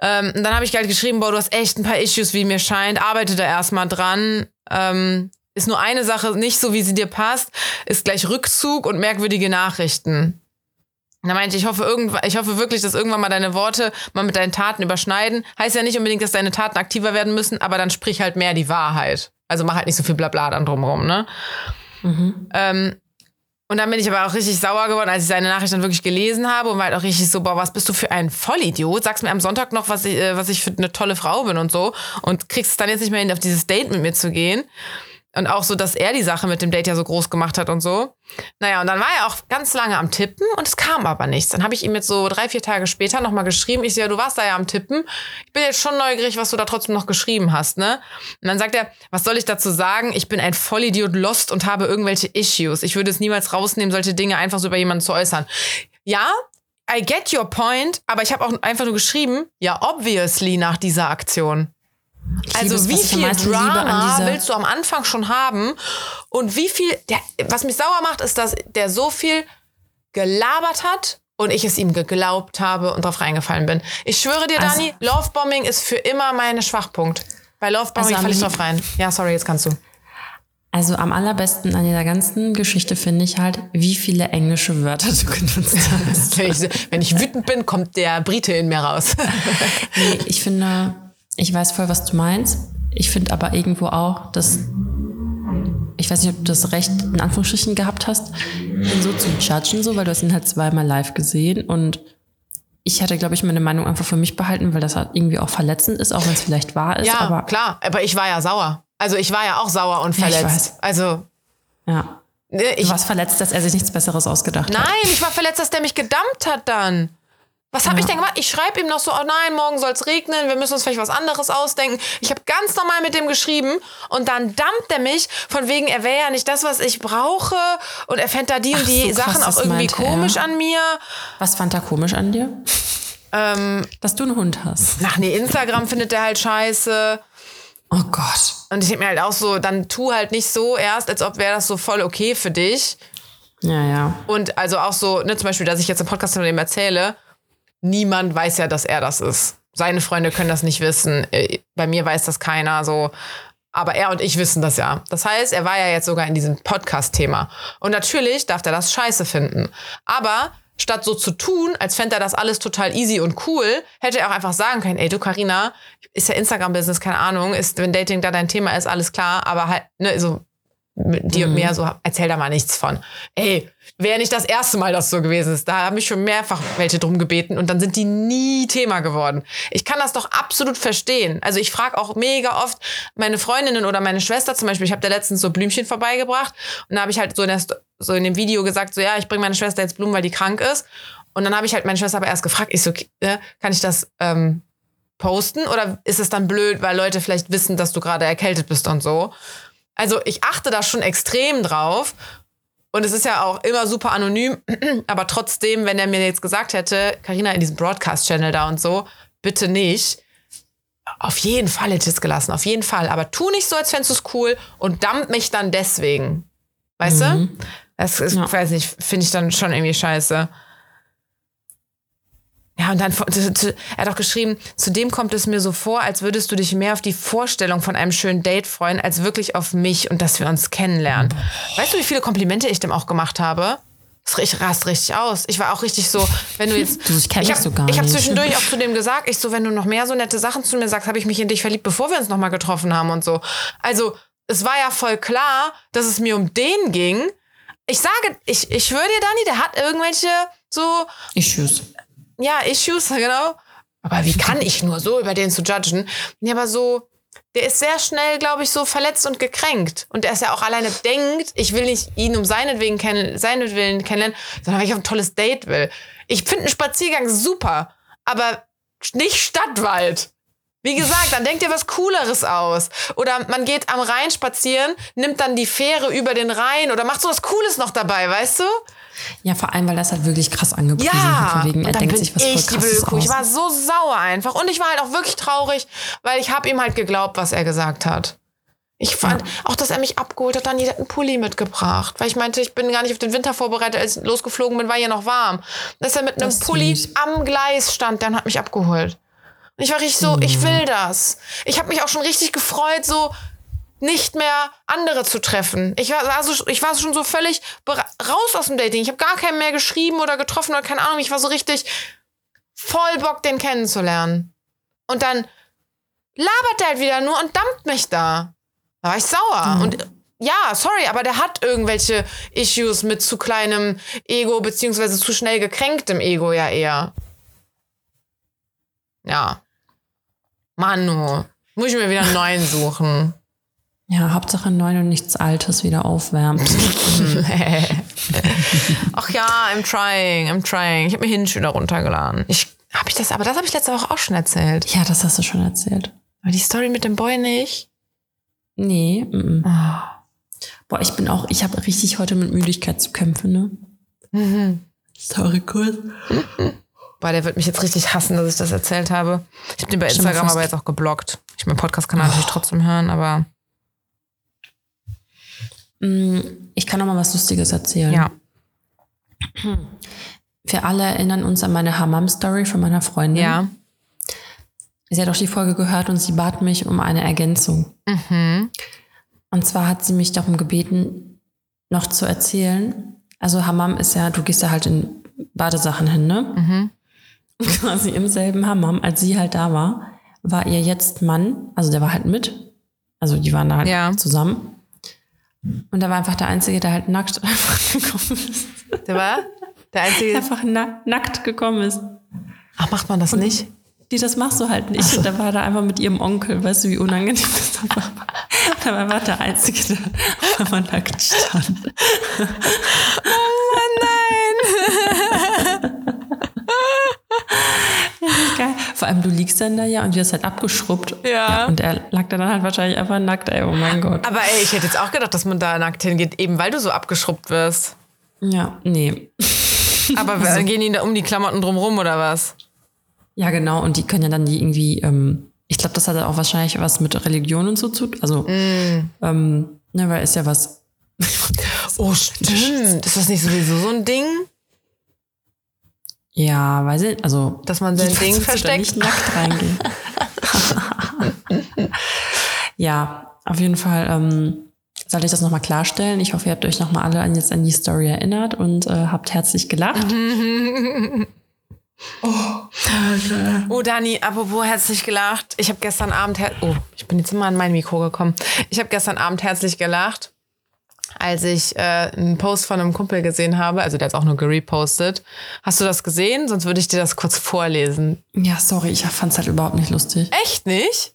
Ähm, und dann habe ich halt geschrieben, boah, du hast echt ein paar Issues, wie mir scheint. Arbeite da erstmal dran. Ähm, ist nur eine Sache nicht so, wie sie dir passt, ist gleich Rückzug und merkwürdige Nachrichten. Da meinte ich, ich hoffe, irgendwann, ich hoffe wirklich, dass irgendwann mal deine Worte mal mit deinen Taten überschneiden. Heißt ja nicht unbedingt, dass deine Taten aktiver werden müssen, aber dann sprich halt mehr die Wahrheit. Also mach halt nicht so viel Blabla dann drumherum, ne? Ähm, und dann bin ich aber auch richtig sauer geworden, als ich seine Nachricht dann wirklich gelesen habe und war halt auch richtig so, boah, was bist du für ein Vollidiot? Sagst mir am Sonntag noch, was ich, äh, was ich für eine tolle Frau bin und so und kriegst es dann jetzt nicht mehr hin, auf dieses Date mit mir zu gehen. Und auch so, dass er die Sache mit dem Date ja so groß gemacht hat und so. Naja, und dann war er auch ganz lange am Tippen und es kam aber nichts. Dann habe ich ihm jetzt so drei, vier Tage später nochmal geschrieben. Ich so, ja, du warst da ja am Tippen. Ich bin jetzt schon neugierig, was du da trotzdem noch geschrieben hast, ne? Und dann sagt er, was soll ich dazu sagen? Ich bin ein Vollidiot lost und habe irgendwelche Issues. Ich würde es niemals rausnehmen, solche Dinge einfach so über jemanden zu äußern. Ja, I get your point, aber ich habe auch einfach nur geschrieben, ja, obviously nach dieser Aktion. Ich Also es, wie viel Drama willst du am Anfang schon haben? Und wie viel, der, was mich sauer macht, ist, dass der so viel gelabert hat und ich es ihm geglaubt habe und drauf reingefallen bin. Ich schwöre dir, Also- Dani, Lovebombing ist für immer mein Schwachpunkt. Bei Lovebombing Also falle ich drauf rein. Ja, sorry, jetzt kannst du. Also am allerbesten an dieser ganzen Geschichte finde ich halt, wie viele englische Wörter du <laughs> genutzt hast. Wenn ich, wenn ich wütend bin, kommt der Brite in mir raus. Nee, ich finde, ich weiß voll, was du meinst. Ich finde aber irgendwo auch, dass ich weiß nicht, ob du das Recht in Anführungsstrichen gehabt hast, ihn so zu judgen, so, weil du hast ihn halt zweimal live gesehen und ich hatte, glaube ich, meine Meinung einfach für mich behalten, weil das halt irgendwie auch verletzend ist, auch wenn es vielleicht wahr ist. ja, aber klar. Aber ich war ja sauer. Also ich war ja auch sauer und Ja, ich verletzt. weiß. also ja. ne, Du ich, warst verletzt, dass er sich nichts Besseres ausgedacht hat. Nein, ich war verletzt, dass der mich gedammt hat dann. Was habe ich denn gemacht? Ich schreibe ihm noch so, oh nein, morgen soll es regnen, wir müssen uns vielleicht was anderes ausdenken. Ich habe ganz normal mit dem geschrieben und dann dammt er mich, von wegen, er wäre ja nicht das, was ich brauche und er fände da die und Ach die so, krass, Sachen auch irgendwie meinte er. komisch an mir. Was fand er komisch an dir? Ähm, Dass du einen Hund hast. ach nee, Instagram findet er halt scheiße. Oh Gott. Und ich denke mir halt auch so, dann tu halt nicht so erst, als ob wäre das so voll okay für dich. Ja, ja. Und also auch so, ne, zum Beispiel, dass ich jetzt im Podcast von dem erzähle, niemand weiß ja, dass er das ist. Seine Freunde können das nicht wissen. Äh, Bei mir weiß das keiner so. Aber er und ich wissen das ja. Das heißt, er war ja jetzt sogar in diesem Podcast-Thema. Und natürlich darf er das scheiße finden. Aber statt so zu tun, als fände er das alles total easy und cool, hätte er auch einfach sagen können, ey, du Carina, ist ja Instagram-Business, keine Ahnung, ist, wenn Dating da dein Thema ist, alles klar, aber halt, ne, so mit dir und mir so, erzähl da mal nichts von. Ey, wäre nicht das erste Mal, dass so gewesen ist. Da haben mich schon mehrfach welche drum gebeten und dann sind die nie Thema geworden. Ich kann das doch absolut verstehen. Also ich frage auch mega oft meine Freundinnen oder meine Schwester zum Beispiel. Ich habe da letztens so Blümchen vorbeigebracht und da habe ich halt so in, der, so in dem Video gesagt, so ja, ich bringe meine Schwester jetzt Blumen, weil die krank ist. Und dann habe ich halt meine Schwester aber erst gefragt, ich so, äh, kann ich das ähm, posten oder ist es dann blöd, weil Leute vielleicht wissen, dass du gerade erkältet bist und so? Also ich achte da schon extrem drauf. Und es ist ja auch immer super anonym, <clears throat> aber trotzdem, wenn er mir jetzt gesagt hätte, Karina in diesem Broadcast-Channel da und so, bitte nicht. Auf jeden Fall hätte ich es gelassen, auf jeden Fall. Aber tu nicht so, als fändest du es cool und dump mich dann deswegen. Weißt du? Das ist, Ja. ich weiß nicht, finde ich dann schon irgendwie scheiße. Ja, und dann, er hat auch geschrieben, zudem kommt es mir so vor, als würdest du dich mehr auf die Vorstellung von einem schönen Date freuen, als wirklich auf mich und dass wir uns kennenlernen. Weißt du, wie viele Komplimente ich dem auch gemacht habe? Ich rast richtig aus. Ich war auch richtig so, wenn du jetzt. <laughs> Du, ich kenn dich hab, so gar Ich habe zwischendurch auch zu dem gesagt, ich so, wenn du noch mehr so nette Sachen zu mir sagst, habe ich mich in dich verliebt, bevor wir uns nochmal getroffen haben und so. Also, es war ja voll klar, dass es mir um den ging. Ich sage, ich, ich schwöre dir, Dani, der hat irgendwelche so Issues. Ja, Issues, genau. Aber wie kann ich nur so über den zu judgen? Ja, aber so, der ist sehr schnell, glaube ich, so verletzt und gekränkt. Und der ist ja auch alleine denkt, ich will nicht ihn um seinetwegen kennen, seinetwillen kennenlernen, sondern weil ich auf ein tolles Date will. Ich finde einen Spaziergang super, aber nicht Stadtwald. Wie gesagt, dann denkt ihr was Cooleres aus. Oder man geht am Rhein spazieren, nimmt dann die Fähre über den Rhein oder macht so was Cooles noch dabei, weißt du? Ja, vor allem, weil das halt wirklich krass angepriesen Ja, hat. Von wegen, er denkt sich was ich voll krasses Kuh. Ich aus. war so sauer einfach. Und ich war halt auch wirklich traurig, weil ich habe ihm halt geglaubt, was er gesagt hat. Ich fand auch, dass er mich abgeholt hat, dann jeder einen Pulli mitgebracht. Weil ich meinte, ich bin gar nicht auf den Winter vorbereitet, als ich losgeflogen bin, war ja noch warm. Dass er mit einem Das Pulli süß. am Gleis stand, dann hat mich abgeholt. Und ich war richtig so, ich Mhm. will das. Ich habe mich auch schon richtig gefreut, so nicht mehr andere zu treffen. Ich war, also, ich war schon so völlig raus aus dem Dating. Ich habe gar keinen mehr geschrieben oder getroffen oder keine Ahnung. Ich war so richtig voll Bock, den kennenzulernen. Und dann labert er halt wieder nur und dampft mich da. Da war ich sauer. Und ja, sorry, aber der hat irgendwelche Issues mit zu kleinem Ego, beziehungsweise zu schnell gekränktem Ego ja eher. Ja. Manu. Muss ich mir wieder einen neuen suchen. Ja, Hauptsache neun und nichts Altes wieder aufwärmt. <laughs> <laughs> Ach ja, I'm trying, I'm trying. Ich habe mir Hinge wieder runtergeladen. Ich, hab ich das, aber das habe ich letzte Woche auch schon erzählt. ja, das hast du schon erzählt. Aber die Story mit dem Boy nicht. Nee, mm, mm. Ah. Boah, ich bin auch, ich habe richtig heute mit Müdigkeit zu kämpfen, ne? Mhm. Sorry, kurz. Boah, der wird mich jetzt richtig hassen, dass ich das erzählt habe. Ich habe den bei Instagram aber jetzt auch geblockt. Ich meinen Podcast-Kanal natürlich trotzdem hören, aber Ich kann noch mal was Lustiges erzählen. ja. Wir alle erinnern uns an meine Hammam-Story von meiner Freundin. Ja. Sie hat auch die Folge gehört und sie bat mich um eine Ergänzung. Mhm. Und zwar hat sie mich darum gebeten, noch zu erzählen. Also Hammam ist ja, du gehst ja halt in Badesachen hin, ne? Mhm. <laughs> Quasi im selben Hammam, als sie halt da war, war ihr jetzt Mann, also der war halt mit. Also die waren da halt Ja. zusammen. Und da war einfach der Einzige, der halt nackt <laughs> einfach gekommen ist. Der war der einzige. Einfach na nackt gekommen ist. Ach, macht man das nicht? Die, das machst du halt nicht. Und da war da einfach mit ihrem Onkel, weißt du, wie unangenehm das dann war. Und da war einfach der Einzige, der auf einmal nackt stand. Richtig <laughs> Geil. Vor allem, du liegst dann da ja und wirst halt abgeschrubbt. Ja. Und er lag da dann halt wahrscheinlich einfach nackt, ey, oh mein Gott. Aber ey, ich hätte jetzt auch gedacht, dass man da nackt hingeht, eben weil du so abgeschrubbt wirst. Ja, nee. <laughs> Aber dann gehen die da um die Klamotten drumrum oder was? Ja, genau. Und die können ja dann die irgendwie, ähm, ich glaube, das hat auch wahrscheinlich was mit Religion und so zu tun. Also, Mm. ähm, ne, weil ist ja was. Oh, stimmt. Ist das nicht sowieso so ein Ding? Ja, weiß ich, also. Dass man sein <laughs> Ding versteckt? nicht nackt reingehen. <laughs> ja, auf jeden Fall ähm, soll ich das nochmal klarstellen. Ich hoffe, ihr habt euch nochmal alle an, jetzt an die Story erinnert und äh, habt herzlich gelacht. <laughs> Oh, Dani, apropos herzlich gelacht. Ich habe gestern Abend, oh, ich bin jetzt immer an mein Mikro gekommen. Ich habe gestern Abend herzlich gelacht, als ich äh, einen Post von einem Kumpel gesehen habe. Also der hat auch nur gerepostet. Hast du das gesehen? Sonst würde ich dir das kurz vorlesen. Ja, sorry, ich fand's halt überhaupt nicht lustig. Echt nicht?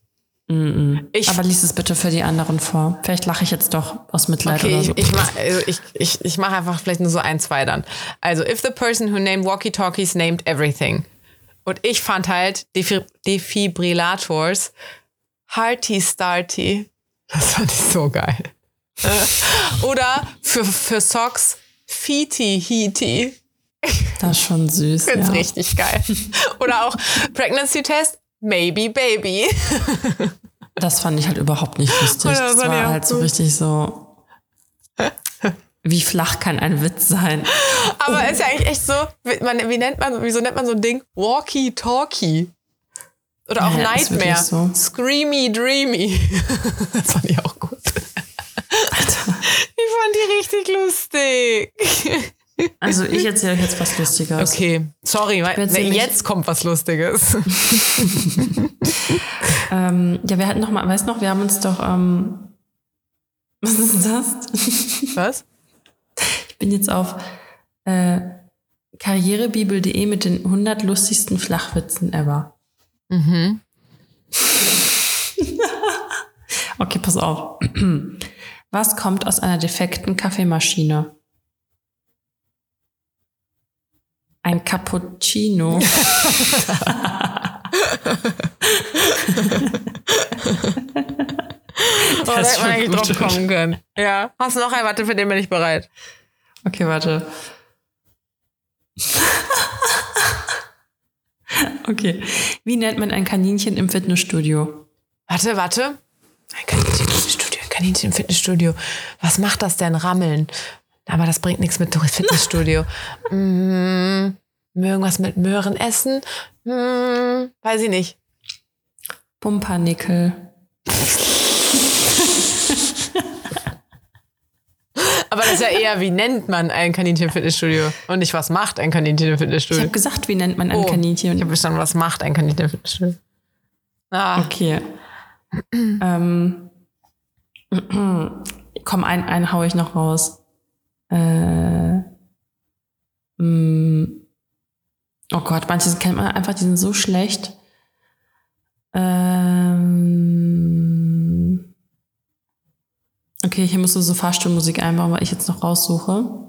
Mm Ich- Aber lies es bitte für die anderen vor. Vielleicht lache ich jetzt doch aus Mitleid Okay, oder ich, so. ich mache also ich, ich, ich mach einfach vielleicht nur so ein, zwei dann. Also, if the person who named walkie-talkies named everything. Und ich fand halt Defi Defibrillators hearty starty. Das fand ich so geil. <laughs> Oder für, für Socks Feety Heaty. Das ist schon süß. Find's ja. richtig geil. <laughs> Oder auch Pregnancy Test Maybe Baby. <laughs> Das fand ich halt überhaupt nicht lustig. Das das war halt so richtig so. Wie flach kann ein Witz sein? Aber ist ja eigentlich echt so, wie, man, wie nennt man, wieso nennt man so ein Ding? Walkie Talkie. Oder auch Ja, Nightmare. so. Screamy Dreamy. das fand ich auch gut. <laughs> Ich fand die richtig lustig. <laughs> Also ich erzähle euch jetzt was Lustiges. Okay, sorry, jetzt kommt was Lustiges. <laughs> Ähm, ja, wir hatten noch mal, weißt noch, wir haben uns doch, ähm, was ist das? Was? Ich bin jetzt auf äh, karrierebibel.de mit den 100 lustigsten Flachwitzen ever. Mhm. Okay, pass auf. Was kommt aus einer defekten Kaffeemaschine? Ein Cappuccino. <laughs> <laughs> Oh, da ist hätte man eigentlich drauf kommen können. Ja. Hast du noch einen? Warte, für den bin ich bereit. Okay, warte. <laughs> Okay. Wie nennt man ein Kaninchen im Fitnessstudio? Warte, warte. Ein Kaninchen Kaninchen im Fitnessstudio. Was macht das denn? Rammeln. Aber das bringt nichts mit Fitnessstudio. <laughs> mm, irgendwas mit Möhren essen? Mm, weiß ich nicht. Pumpernickel. Aber das ist ja eher, wie nennt man ein Kaninchen im Fitnessstudio? Und nicht, was macht ein Kaninchen im Ich Fitnessstudio? habe gesagt, wie nennt man ein Oh, Kaninchen? Ich habe verstanden, was macht ein Kaninchen im Fitnessstudio? Ah, Okay. ähm, <clears throat> komm, einen, einen hau ich noch raus. Äh, mm, oh Gott, manche kennt man einfach, die sind so schlecht. Ähm, okay, hier musst du so Fahrstuhlmusik einbauen, weil ich jetzt noch raussuche.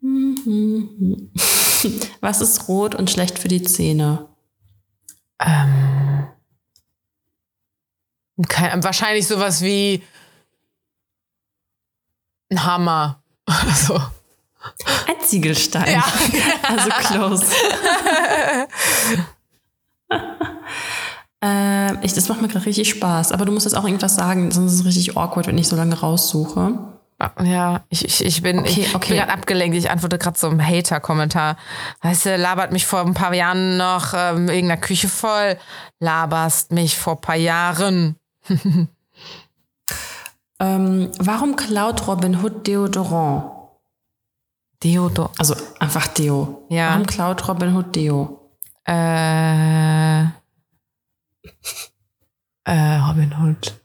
<laughs> Was ist rot und schlecht für die Zähne? ähm, kein, wahrscheinlich sowas wie ein Hammer. Oder so. Ein Ziegelstein. Ja. <laughs> Also close. <laughs> äh, ich, das macht mir gerade richtig Spaß. Aber du musst jetzt auch irgendwas sagen, sonst ist es richtig awkward, wenn ich so lange raussuche. Ja, ich, ich, ich bin, Okay, ich okay. bin gerade abgelenkt. Ich antworte gerade so einem Hater-Kommentar. Weißt du, labert mich vor ein paar Jahren noch ähm, irgendeiner Küche voll. Laberst mich vor ein paar Jahren. <laughs> Ähm, warum klaut Robin Hood Deodorant? Deodor. Also einfach Deo. Ja. Warum klaut Robin Hood Deo? Äh, äh, Robin Hood.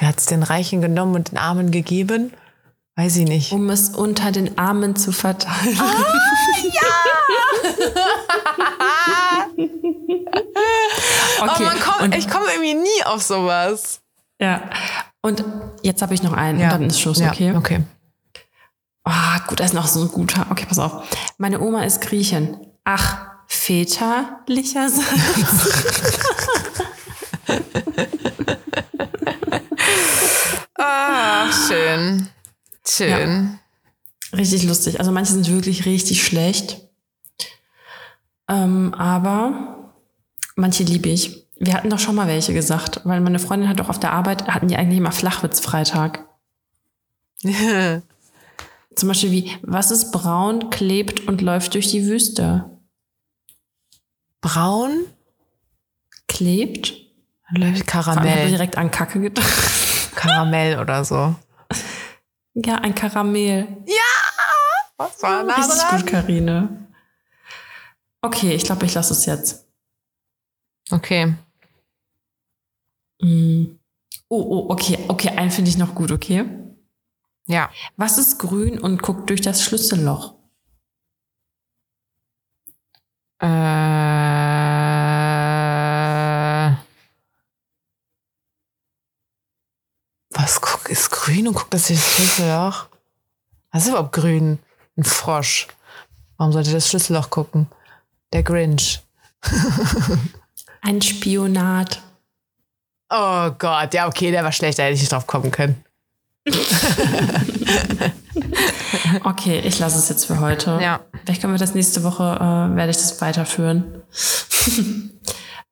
Der hat's den Reichen genommen und den Armen gegeben. Weiß ich nicht. Um es unter den Armen zu verteilen. Aber <laughs> okay. Oh, man kommt, und, ich komme irgendwie nie auf sowas. ja. Und jetzt habe ich noch einen und dann ist Schluss, okay? okay. Ah, gut, da ist noch so ein guter. Okay, pass auf. Meine Oma ist Griechin. Ach, väterlicherseits. <laughs> Ah, schön. Schön. Richtig lustig. Also manche sind wirklich richtig schlecht. Ähm, aber manche liebe ich. Wir hatten doch schon mal welche gesagt, weil meine Freundin hat doch auf der Arbeit, hatten die eigentlich immer Flachwitz-Freitag. <laughs> Zum Beispiel wie, was ist braun, klebt und läuft durch die Wüste? Braun? Klebt? Läuft Karamell. direkt an Kacke gedacht. <laughs> <laughs> Karamell oder so. Ja, ein Karamell. Was war nah Richtig dran? gut, Karine. Okay, ich glaube, ich lasse es jetzt. Okay. Mm. Oh, oh, okay, okay, einen finde ich noch gut, okay? Ja. Was ist grün und guckt durch das Schlüsselloch? Äh, was guck, ist grün und guckt das hier das Schlüsselloch? Was ist überhaupt grün? Ein Frosch. Warum sollte das Schlüsselloch gucken? Der Grinch. <laughs> Ein Spionat. Oh Gott, ja, okay, der war schlecht, da hätte ich nicht drauf kommen können. <laughs> Okay, ich lasse es jetzt für heute. Ja. Vielleicht können wir das nächste Woche, äh, werde ich das weiterführen. <laughs>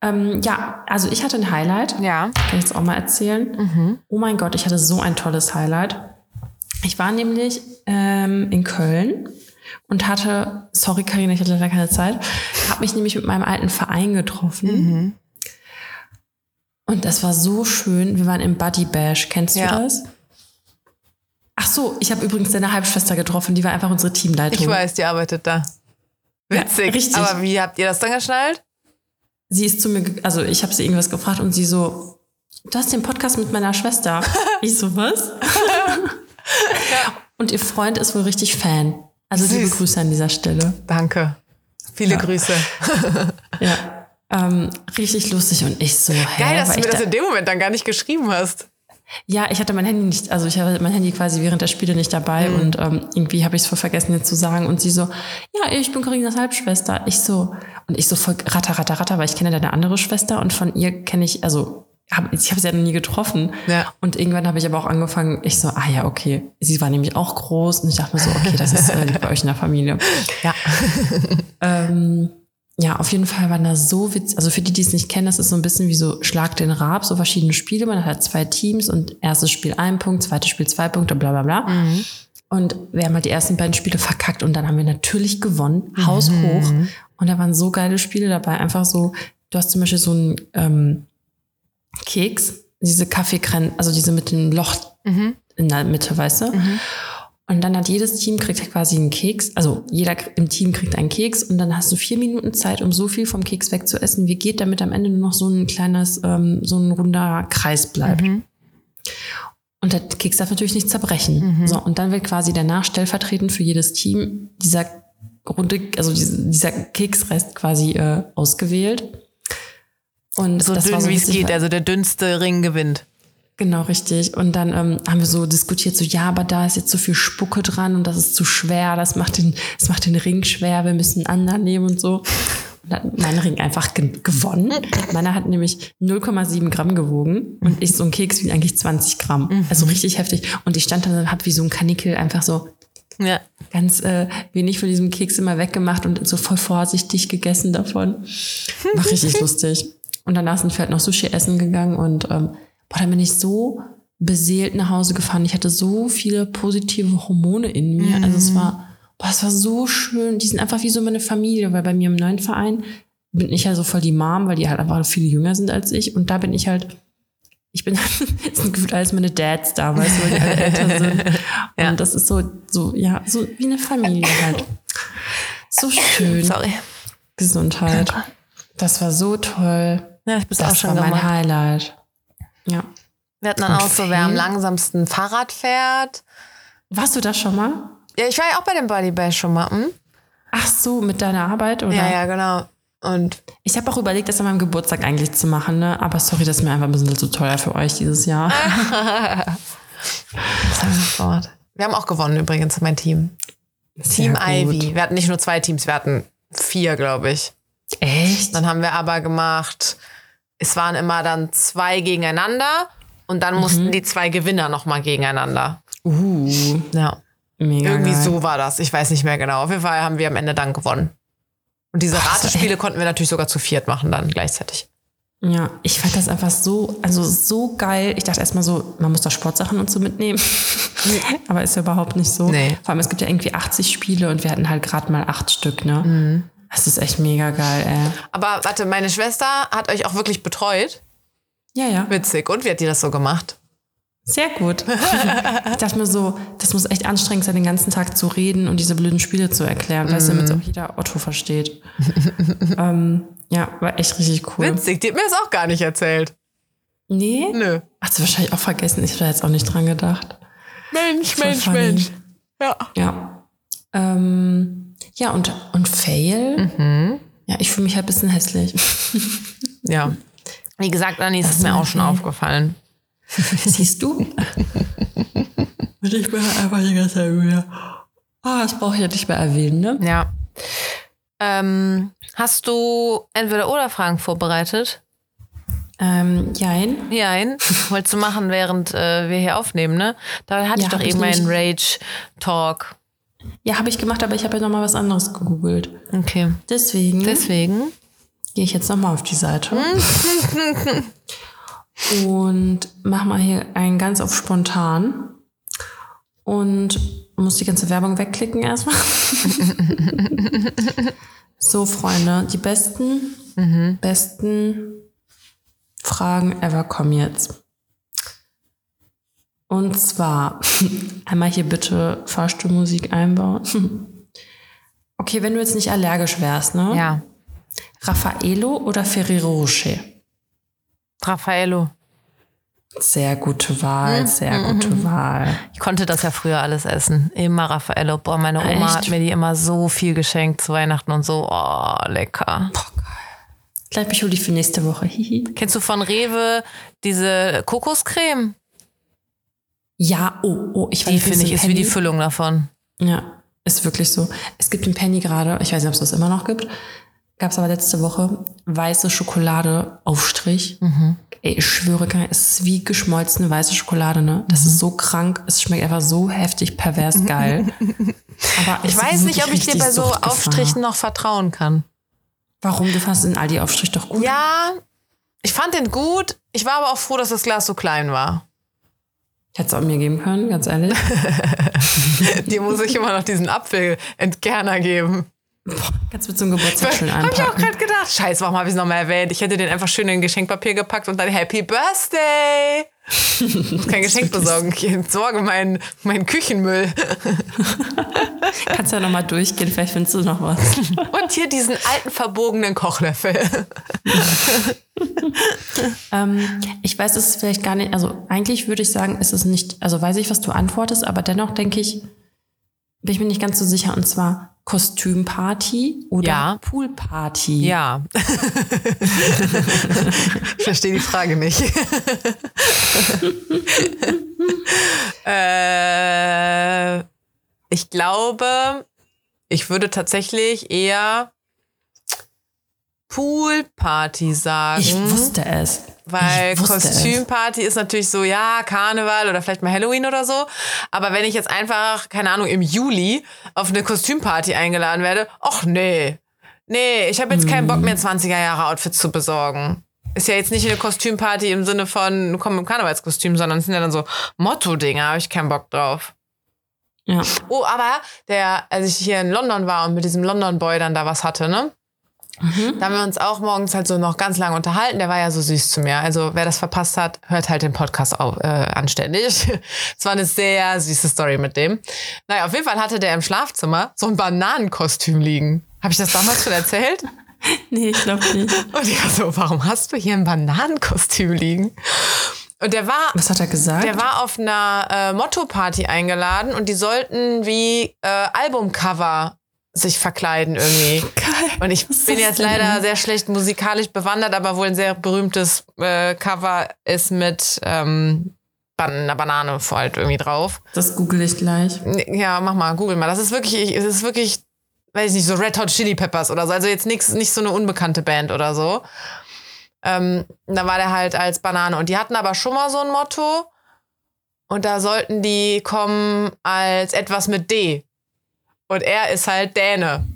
ähm, ja, also ich hatte ein Highlight. Ja. Kann ich jetzt auch mal erzählen. Oh mein Gott, ich hatte so ein tolles Highlight. Ich war nämlich ähm, in Köln und hatte, sorry Karina, ich hatte leider keine Zeit, habe mich nämlich mit meinem alten Verein getroffen. Und das war so schön. Wir waren im Buddy Bash. Kennst du Ja. das? Ach so, ich habe übrigens deine Halbschwester getroffen. Die war einfach unsere Teamleitung. Ich weiß, die arbeitet da. Witzig. Ja, richtig. Aber wie habt ihr das dann geschnallt? sie ist zu mir, also ich habe sie irgendwas gefragt und sie so, du hast den Podcast mit meiner Schwester. <laughs> ich so, was? <laughs> Und ihr Freund ist wohl richtig Fan. Also liebe Süß. Grüße an dieser Stelle. Danke. Viele Grüße. <laughs> Ja. Ähm, richtig lustig und ich so, hä? Geil, dass du mir ich das da- in dem Moment dann gar nicht geschrieben hast. Ja, ich hatte mein Handy nicht, also ich hatte mein Handy quasi während der Spiele nicht dabei Mhm. und ähm, irgendwie habe ich es voll vergessen jetzt zu sagen und sie so, ja, ich bin Carinas Halbschwester. Ich so, und ich so voll ratter, ratter, ratter, weil ich kenne ja deine andere Schwester und von ihr kenne ich, also hab, ich habe sie ja noch nie getroffen. Ja. Und irgendwann habe ich aber auch angefangen, ich so, ah ja, okay. Sie war nämlich auch groß und ich dachte mir so, okay, das ist äh, bei euch in der Familie. <laughs> Ja. <laughs> Ähm, ja, auf jeden Fall waren da so witzig. Also für die, die es nicht kennen, das ist so ein bisschen wie so Schlag den Rab, so verschiedene Spiele. Man hat halt zwei Teams und erstes Spiel ein Punkt, zweites Spiel zwei Punkte, bla bla bla. Und wir haben halt die ersten beiden Spiele verkackt und dann haben wir natürlich gewonnen, haushoch. Und da waren so geile Spiele dabei. Einfach so, du hast zum Beispiel so einen ähm, Keks, diese Kaffeekrän, also diese mit dem Loch in der Mitte, weißt du? Und dann hat jedes Team kriegt halt quasi einen Keks. Also jeder im Team kriegt einen Keks und dann hast du vier Minuten Zeit, um so viel vom Keks wegzuessen, wie geht, damit am Ende nur noch so ein kleines, ähm, so ein runder Kreis bleibt. Und der Keks darf natürlich nicht zerbrechen. So, und dann wird quasi danach stellvertretend für jedes Team dieser runde, also diese- dieser Keksrest quasi äh, ausgewählt. Und So dünn so wie es geht, also der dünnste Ring gewinnt. Genau, richtig. Und dann ähm, haben wir so diskutiert, so ja, aber da ist jetzt so viel Spucke dran und das ist zu schwer, das macht den, das macht den Ring schwer, wir müssen einen anderen nehmen und so. Und dann hat mein Ring einfach ge gewonnen. Meiner hat nämlich 0,7 Gramm gewogen und ich so ein Keks wie eigentlich 20 Gramm. Also richtig heftig. Und ich stand dann und hab wie so ein Kanickel einfach so Ja. ganz äh, wenig von diesem Keks immer weggemacht und so voll vorsichtig gegessen davon. War richtig <laughs> lustig. Und danach sind wir halt noch Sushi essen gegangen und ähm, boah, dann bin ich so beseelt nach Hause gefahren. Ich hatte so viele positive Hormone in mir. Also es war, boah, es war so schön. Die sind einfach wie so meine Familie, weil bei mir im neuen Verein bin ich ja so voll die Mom, weil die halt einfach viel jünger sind als ich. Und da bin ich halt, ich bin, <laughs> sind gefühlt alles meine Dads da, weißt du, weil die alle älter sind. <laughs> Ja. Und das ist so, so, ja, so wie eine Familie halt. So schön. Sorry. Gesundheit. Das war so toll. Ja, ich bin auch Das schon war mein gemacht. Highlight. Ja. Wir hatten dann Und auch so, wer am langsamsten Fahrrad fährt. Warst du da schon mal? Ja, ich war ja auch bei dem Body Bash schon mal. Hm? Ach so, mit deiner Arbeit? Oder? Ja, ja, genau. Und Ich habe auch überlegt, das an meinem Geburtstag eigentlich zu machen, ne? Aber sorry, das ist mir einfach ein bisschen zu teuer für euch dieses Jahr. <laughs> <laughs> Transport. Wir haben auch gewonnen übrigens, mein Team. Team Sehr Ivy. gut. Wir hatten nicht nur zwei Teams, wir hatten vier, glaube ich. Echt? Dann haben wir aber gemacht, es waren immer dann zwei gegeneinander und dann mussten die zwei Gewinner nochmal gegeneinander. Uh, Ja. mega. Irgendwie geil. so war das. Ich weiß nicht mehr genau. Auf jeden Fall haben wir am Ende dann gewonnen. Und diese Ach Ratespiele ey. konnten wir natürlich sogar zu viert machen dann gleichzeitig. Ja, ich fand das einfach so, also so geil. Ich dachte erstmal so, man muss da Sportsachen und so mitnehmen. <laughs> Aber ist ja überhaupt nicht so. Nee. Vor allem, es gibt ja irgendwie 80 Spiele und wir hatten halt gerade mal acht Stück, ne? Mhm. Das ist echt mega geil, ey. Aber warte, meine Schwester hat euch auch wirklich betreut. Ja, ja. Witzig. Und wie hat die das so gemacht? Sehr gut. <laughs> ich dachte mir so, das muss echt anstrengend sein, den ganzen Tag zu reden und diese blöden Spiele zu erklären, weißt du, damit es auch jeder Otto versteht. <laughs> ähm, ja, war echt richtig cool. Witzig. Die hat mir das auch gar nicht erzählt. Nee? Nö. Hast du wahrscheinlich auch vergessen. Ich habe da jetzt auch nicht dran gedacht. Mensch, Mensch, funny. Mensch. Ja. Ja. Ähm, ja, und, und Fail? Mhm. Ja, ich fühle mich halt ein bisschen hässlich. <laughs> Ja. Wie gesagt, Anni, ist es mir auch schon aufgefallen. <laughs> Siehst du? Und <laughs> ich bin einfach die ganze Zeit wieder. Ah, das brauche ich ja nicht mehr erwähnen, ne? Ja. Ähm, hast du entweder oder Fragen vorbereitet? Ähm, jein. Nein, wolltest du machen, während äh, wir hier aufnehmen, ne? Da hatte Ja, ich doch eben einen nämlich- Rage-Talk. Ja, habe ich gemacht, aber ich habe ja noch mal was anderes gegoogelt. Okay. Deswegen Deswegen. gehe ich jetzt noch mal auf die Seite <laughs> und mach mal hier einen ganz auf spontan und muss die ganze Werbung wegklicken erstmal. <laughs> so, Freunde, die besten, besten Fragen ever kommen jetzt. Und zwar <laughs> einmal hier bitte Fahrstuhlmusik einbauen. <laughs> Okay, wenn du jetzt nicht allergisch wärst, ne? Ja. Raffaello oder Ferrero Rocher? Raffaello. Sehr gute Wahl, sehr gute Wahl. Ich konnte das ja früher alles essen. Immer Raffaello. Boah, meine Oma Echt? hat mir die immer so viel geschenkt zu Weihnachten und so. Oh, lecker. Ich glaube, ich hole die für nächste Woche. Hihi. <laughs> Kennst du von Rewe diese Kokoscreme? Ja, oh, oh, ich weiß Die finde ich ist wie die Füllung davon. Ja, ist wirklich so. Es gibt im Penny gerade, ich weiß nicht, ob es das immer noch gibt, gab es aber letzte Woche weiße Schokolade Aufstrich. Mhm. Ey, ich schwöre, es ist wie geschmolzene weiße Schokolade, ne? Das Mhm. ist so krank, es schmeckt einfach so heftig pervers <laughs> geil. Aber Ich weiß nicht, ob ich dir bei so. Aufstrichen noch vertrauen kann. Warum? Du fandest den Aldi-Aufstrich doch gut. Ja, ich fand den gut. Ich war aber auch froh, dass das Glas so klein war. Ich hätte es auch mir geben können, ganz ehrlich. <laughs> Dir muss ich immer noch diesen Apfelentkerner geben. Kannst du zum Geburtstag schön Hab ich auch einpacken. gerade gedacht. Scheiße, warum habe ich es nochmal erwähnt? Ich hätte den einfach schön in Geschenkpapier gepackt und dann Happy Birthday. Ich muss <laughs> kein Geschenk besorgen. Ich entsorge meinen, meinen Küchenmüll. <laughs> Kannst ja nochmal durchgehen, vielleicht findest du noch was. <laughs> Und hier diesen alten verbogenen Kochlöffel. ähm, ich weiß es ist vielleicht gar nicht, also eigentlich würde ich sagen, ist es nicht, also weiß ich, was du antwortest, aber dennoch denke ich, bin ich mir nicht ganz so sicher, und zwar Kostümparty oder Ja. Poolparty. Ja. <laughs> <laughs> ich verstehe die Frage nicht. <laughs> äh, ich glaube, ich würde tatsächlich eher Poolparty sagen. Ich wusste es. Weil. Kostümparty ist natürlich so, ja, Karneval oder vielleicht mal Halloween oder so. Aber wenn ich jetzt einfach, keine Ahnung, im Juli auf eine Kostümparty eingeladen werde, ach nee. Nee, ich habe jetzt keinen Bock mehr, 20er-Jahre-Outfits zu besorgen. Ist ja jetzt nicht eine Kostümparty im Sinne von, komm im Karnevalskostüm, sondern es sind ja dann so Motto-Dinger, habe ich keinen Bock drauf. Ja. Oh, aber der, als ich hier in London war und mit diesem London-Boy dann da was hatte, ne? Da haben wir uns auch morgens halt so noch ganz lange unterhalten. Der war ja so süß zu mir. Also wer das verpasst hat, hört halt den Podcast auf, äh, anständig. <laughs> Es war eine sehr süße Story mit dem. Naja, auf jeden Fall hatte der im Schlafzimmer so ein Bananenkostüm liegen. Habe ich das damals schon erzählt? <laughs> Nee, ich glaube nicht. Und ich war so, warum hast du hier ein Bananenkostüm liegen? Und der war, Was hat er gesagt? der war auf einer äh, Motto-Party eingeladen und die sollten wie äh, Albumcover sich verkleiden irgendwie. <laughs> Geil. Und ich bin jetzt leider sehr schlecht musikalisch bewandert, aber wohl ein sehr berühmtes äh, Cover ist mit ähm, einer Banane vor halt irgendwie drauf. Das google ich gleich. Ja, mach mal, google mal. Das ist wirklich, es ist wirklich, weiß ich nicht, so Red Hot Chili Peppers oder so. Also jetzt nix, nicht so eine unbekannte Band oder so. Ähm, da war der halt als Banane. Und die hatten aber schon mal so ein Motto. Und da sollten die kommen als etwas mit D. Und er ist halt Däne.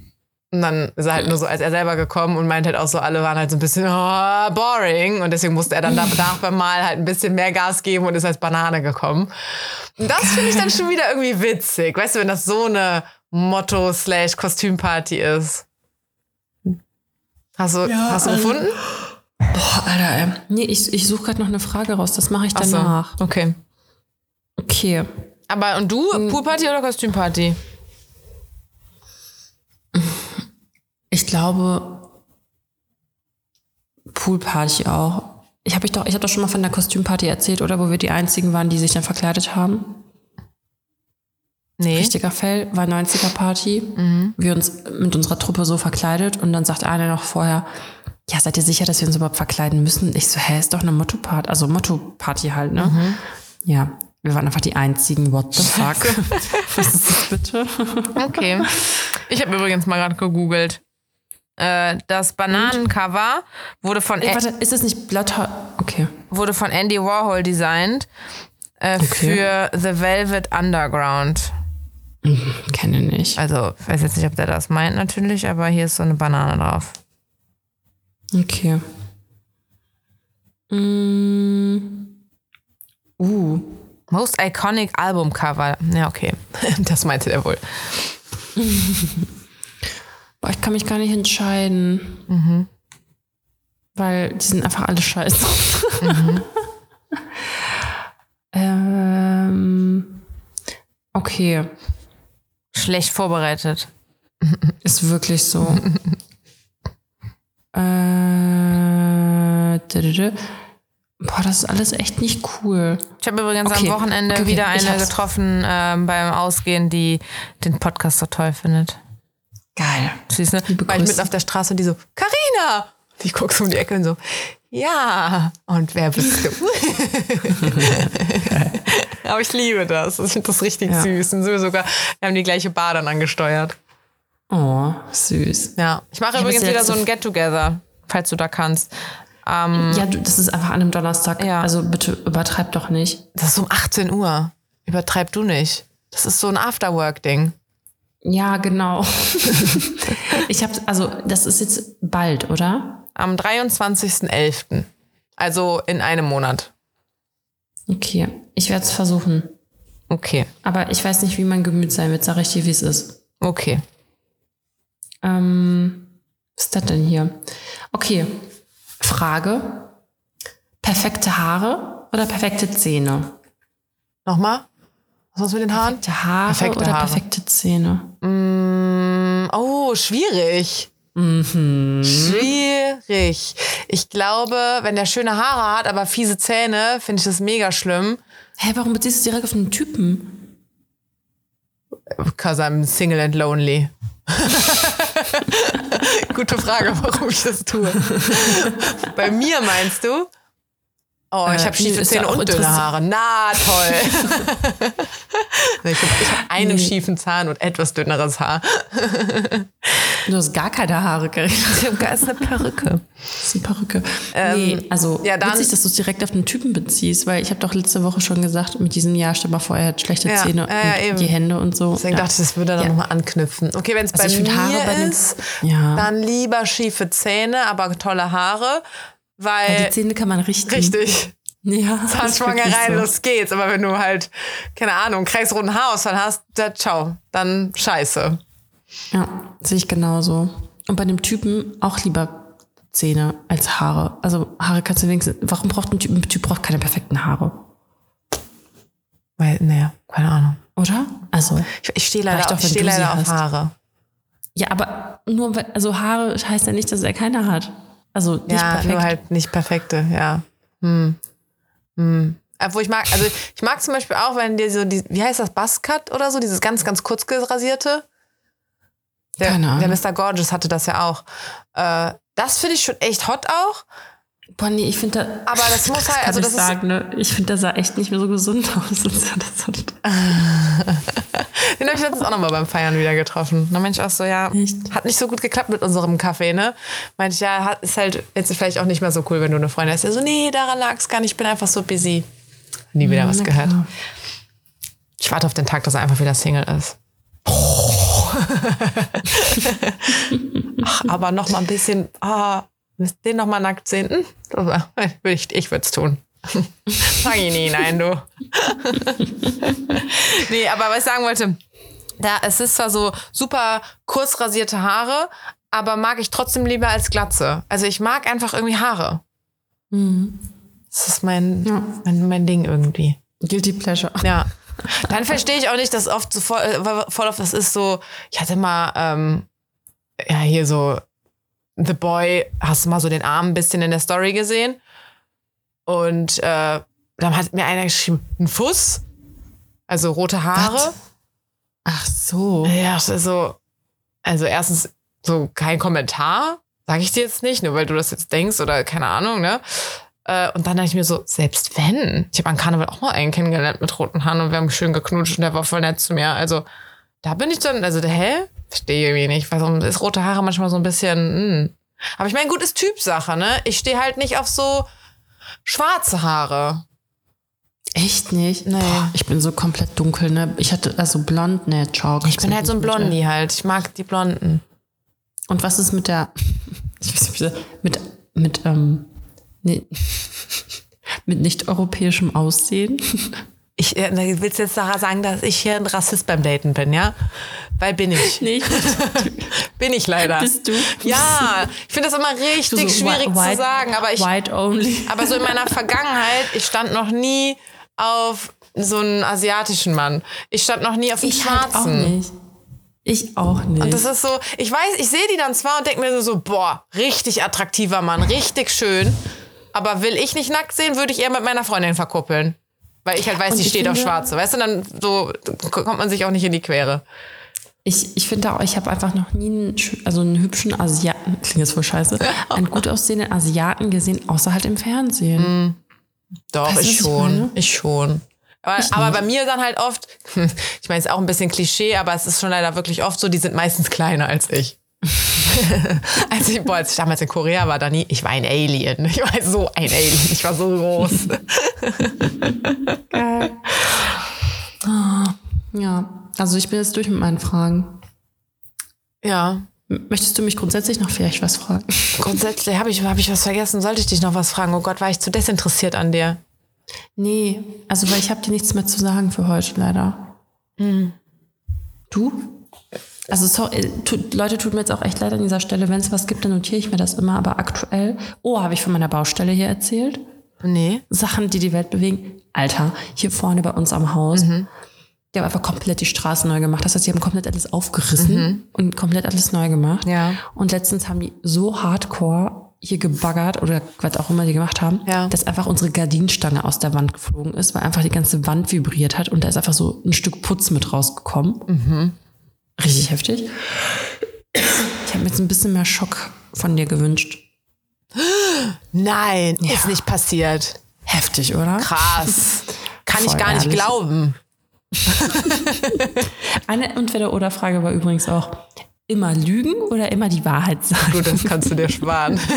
Und dann ist er halt nur so als er selber gekommen und meint halt auch so, alle waren halt so ein bisschen oh, boring. Und deswegen musste er dann da- <laughs> danach beim Mal halt ein bisschen mehr Gas geben und ist als Banane gekommen. Und das finde ich dann schon wieder irgendwie witzig. Weißt du, wenn das so eine Motto-Kostümparty ist. Hast du, Ja, hast du also- gefunden? Boah, Alter, ey. Nee, ich, ich suche gerade noch eine Frage raus. Das mache ich Ach so, danach. Okay. Okay. Aber und du, Poolparty oder Kostümparty? Ich glaube, Poolparty auch. Ich habe doch, ich hab doch schon mal von der Kostümparty erzählt, oder wo wir die einzigen waren, die sich dann verkleidet haben. Nee. Richtiger Fell, war 90er Party. Wir uns mit unserer Truppe so verkleidet und dann sagt einer noch vorher, ja, seid ihr sicher, dass wir uns überhaupt verkleiden müssen? Ich so, hä, ist doch eine Motto-Party, also Motto-Party halt, ne? Ja, wir waren einfach die einzigen, what the fuck? <laughs> Was ist das bitte? Okay. Ich habe übrigens mal gerade gegoogelt. Äh, das Bananencover wurde von, Ey, warte, ist das nicht Bloodhound? Okay. wurde von Andy Warhol designt äh, Okay. für The Velvet Underground. Kenne nicht. Also, ich weiß jetzt nicht, ob der das meint natürlich, aber hier ist so eine Banane drauf. Okay. Mm. Uh. Most Iconic Album Cover. Ja, okay. <laughs> Das meinte der wohl. <laughs> Boah, ich kann mich gar nicht entscheiden. Weil die sind einfach alle scheiße. <laughs> ähm, okay. Schlecht vorbereitet. Ist wirklich so. <laughs> äh. Boah, das ist alles echt nicht cool. Ich habe übrigens Okay. am Wochenende Okay, okay. wieder eine getroffen ähm, beim Ausgehen, die den Podcast so toll findet. Geil. Süß, ne? War ich mitten auf der Straße und die so, Carina! Ich guck so um die Ecke und so, ja. Und wer bist du? <laughs> Aber ich liebe das. Ich finde das richtig Ja. süß. Und so sogar, wir haben die gleiche Bar dann angesteuert. Oh, süß. Ja. Ich mache Ich übrigens wieder so ein Get-Together, falls du da kannst. Ähm, Ja, du, das ist einfach an einem Donnerstag. Ja. Also bitte übertreib doch nicht. das ist um 18 Uhr. Übertreib du nicht. Das ist so ein Afterwork-Ding. Ja, genau. <laughs> ich habe, also das ist jetzt bald, oder? Am 23.11. Also in einem Monat. Okay, ich werde es versuchen. Okay. Aber ich weiß nicht, wie mein Gemüt sein wird. Sag ich dir, wie es ist. Okay. Ähm, was ist das denn hier? Okay, Frage. Perfekte Haare oder perfekte Zähne? Nochmal? Was ist mit den Haaren? Perfekte Haare Perfekte oder Haare. perfekte Zähne? Mm, oh, schwierig. Mhm. Schwierig. Ich glaube, wenn der schöne Haare hat, aber fiese Zähne, finde ich das mega schlimm. Hä, warum beziehst du es direkt auf einen Typen? Because I'm single and lonely. <laughs> Gute Frage, warum ich das tue. Bei mir meinst du? Oh, ich Äh, habe schiefe ist ja Zähne und dünne Haare. Na, toll. <laughs> ich habe ich hab einen schiefen Zahn und etwas dünneres Haar. <laughs> Du hast gar keine Haare, Karina. <laughs> Das ist eine Perücke. Das ist eine Perücke. nee, also ja, dann- witzig, dass du es direkt auf einen Typen beziehst, weil ich habe doch letzte Woche schon gesagt, mit diesem Jahr, stell mal vor, er hat schlechte Ja, Zähne ja, und die Hände und so. Deswegen ja. dachte ich, das würde dann Ja. nochmal anknüpfen. Okay, wenn es Also bei ich mir Haare bei den- ist, Ja. dann lieber schiefe Zähne, aber tolle Haare, die weil Zähne kann man richten. richtig Ja. Zahnschwangerei, so. los geht's. Aber wenn du halt keine Ahnung kreisrunden Haarausfall hast, da, ciao, dann scheiße. Ja, sehe ich genauso. Und bei dem Typen auch lieber Zähne als Haare. Also Haare kannst du wenigstens. Warum braucht ein Typ? Ein Typ braucht keine perfekten Haare. Weil, nee, keine Ahnung. Oder? Also. Ich, ich stehe leider, auf, doch, ich steh leider auf. Haare. Ja, aber nur weil, also Haare heißt ja nicht, dass er keine hat. Also nicht ja, perfekt. nur halt nicht perfekte, ja. Hm. Hm. Obwohl ich mag, also ich mag zum Beispiel auch, wenn dir so die, wie heißt das, Buzzcut oder so, dieses ganz, ganz kurz gerasierte. Der, der Mr. Gorgeous hatte das ja auch. Äh, das finde ich schon echt hot auch. Boah, nee, ich finde da. Aber das <laughs> muss halt, also ich das ist, sagen, ne? Ich finde, der sah echt nicht mehr so gesund <laughs> aus. Das ja das <laughs> den habe ich letztens auch nochmal beim Feiern wieder getroffen. Da meinte ich auch so, ja, Echt? hat nicht so gut geklappt mit unserem Kaffee, ne? Meinte ich, ja, hat, ist halt jetzt vielleicht auch nicht mehr so cool, wenn du eine Freundin hast. Er so, nee, daran lag es gar nicht, ich bin einfach so busy. Nie wieder was Na gehört. klar. Ich warte auf den Tag, dass er einfach wieder Single ist. Ach, aber noch mal ein bisschen, ah, müsst den noch mal nackt sehen. Hm, Ich, ich würde es tun. Fang ihn nie hinein, du. <laughs> nee, aber was ich sagen wollte, da, es ist zwar so super kurz rasierte Haare, aber mag ich trotzdem lieber als Glatze. Also ich mag einfach irgendwie Haare. Mhm. Das ist mein, Ja. mein, mein Ding irgendwie. Guilty Pleasure. Ja. <laughs> Dann verstehe ich auch nicht, dass oft so voll, äh, voll oft das ist so, ich hatte mal, ähm, ja, hier so, The Boy, hast du mal so den Arm ein bisschen in der Story gesehen? Und äh, dann hat mir einer geschrieben, ein Fuß, also rote Haare. Was? Ach so. Ja, das ist so, also erstens so kein Kommentar, sage ich dir jetzt nicht, nur weil du das jetzt denkst oder keine Ahnung, ne? Äh, Und dann dachte ich mir so, selbst wenn, ich habe an Karneval auch mal einen kennengelernt mit roten Haaren und wir haben schön geknutscht und der war voll nett zu mir. Also da bin ich dann, also hä? Verstehe irgendwie nicht. Warum ist rote Haare manchmal so ein bisschen. Mh. Aber ich meine, gut, ist Typsache, ne? Ich stehe halt nicht auf so schwarze Haare. Echt nicht? Nee. Boah, ich bin so komplett dunkel, ne? Ich hatte also blond, ne, ciao. Ich bin halt so ein Blondi halt. Ich mag die Blonden. Und was ist mit der, <laughs> ich weiß nicht, mit, mit, ähm, nee, <laughs> mit nicht-europäischem Aussehen? <laughs> Ich äh, na, willst jetzt Sarah sagen, dass ich hier ein Rassist beim Daten bin, ja? Weil bin ich. <laughs> Nee, ich <laughs> Bin ich leider. Bist du? Ja, ich finde das immer richtig so schwierig white- zu sagen, aber ich, White only. aber so in meiner Vergangenheit, ich stand noch nie auf so einen asiatischen Mann. Ich stand noch nie auf einen Ich halt schwarzen. auch nicht. Ich auch nicht. Und das ist so, ich weiß, ich sehe die dann zwar und denke mir so, so, boah, richtig attraktiver Mann, richtig schön. Aber will ich nicht nackt sehen, würde ich eher mit meiner Freundin verkuppeln. Weil ich halt weiß, Und die ich steht auf finde- Schwarze. Weißt du, dann so kommt man sich auch nicht in die Quere. Ich, ich finde auch, ich habe einfach noch nie einen, also einen hübschen Asiaten, klingt jetzt voll scheiße, <laughs> einen gut aussehenden Asiaten gesehen, außer halt im Fernsehen. Doch, Weißt ich ich schon. meine? Ich schon. Aber, Ich aber bei mir dann halt oft, <laughs> ich meine, ist auch ein bisschen Klischee, aber es ist schon leider wirklich oft so, die sind meistens kleiner als ich. <laughs> <laughs> als, ich boah, als ich damals in Korea war, da nie, ich war ein Alien. Ich war so ein Alien. Ich war so groß. Ja, also ich bin jetzt durch mit meinen Fragen. ja. Möchtest du mich grundsätzlich noch vielleicht was fragen? Grundsätzlich habe ich, hab ich was vergessen. Sollte ich dich noch was fragen? Oh Gott, war ich zu desinteressiert an dir? Nee, also weil ich habe dir nichts mehr zu sagen für heute leider. Du? Also sorry, tut, Leute, tut mir jetzt auch echt leid an dieser Stelle. Wenn es was gibt, dann notiere ich mir das immer. Aber aktuell, oh, habe ich von meiner Baustelle hier erzählt? Nee. Sachen, die die Welt bewegen. Alter, hier vorne bei uns am Haus. Die haben einfach komplett die Straßen neu gemacht. Das heißt, die haben komplett alles aufgerissen und komplett alles neu gemacht. Ja. Und letztens haben die so hardcore hier gebaggert oder was auch immer die gemacht haben, Ja. dass einfach unsere Gardinenstange aus der Wand geflogen ist, weil einfach die ganze Wand vibriert hat und da ist einfach so ein Stück Putz mit rausgekommen. Richtig heftig. Ich habe mir jetzt ein bisschen mehr Schock von dir gewünscht. Nein, ist nicht passiert. Heftig, oder? Krass. Kann ich Voll gar nicht ehrlich. glauben. <laughs> <laughs> Eine Entweder-Oder-Frage war übrigens auch, immer lügen oder immer die Wahrheit sagen? Gut, das kannst du dir sparen. <laughs>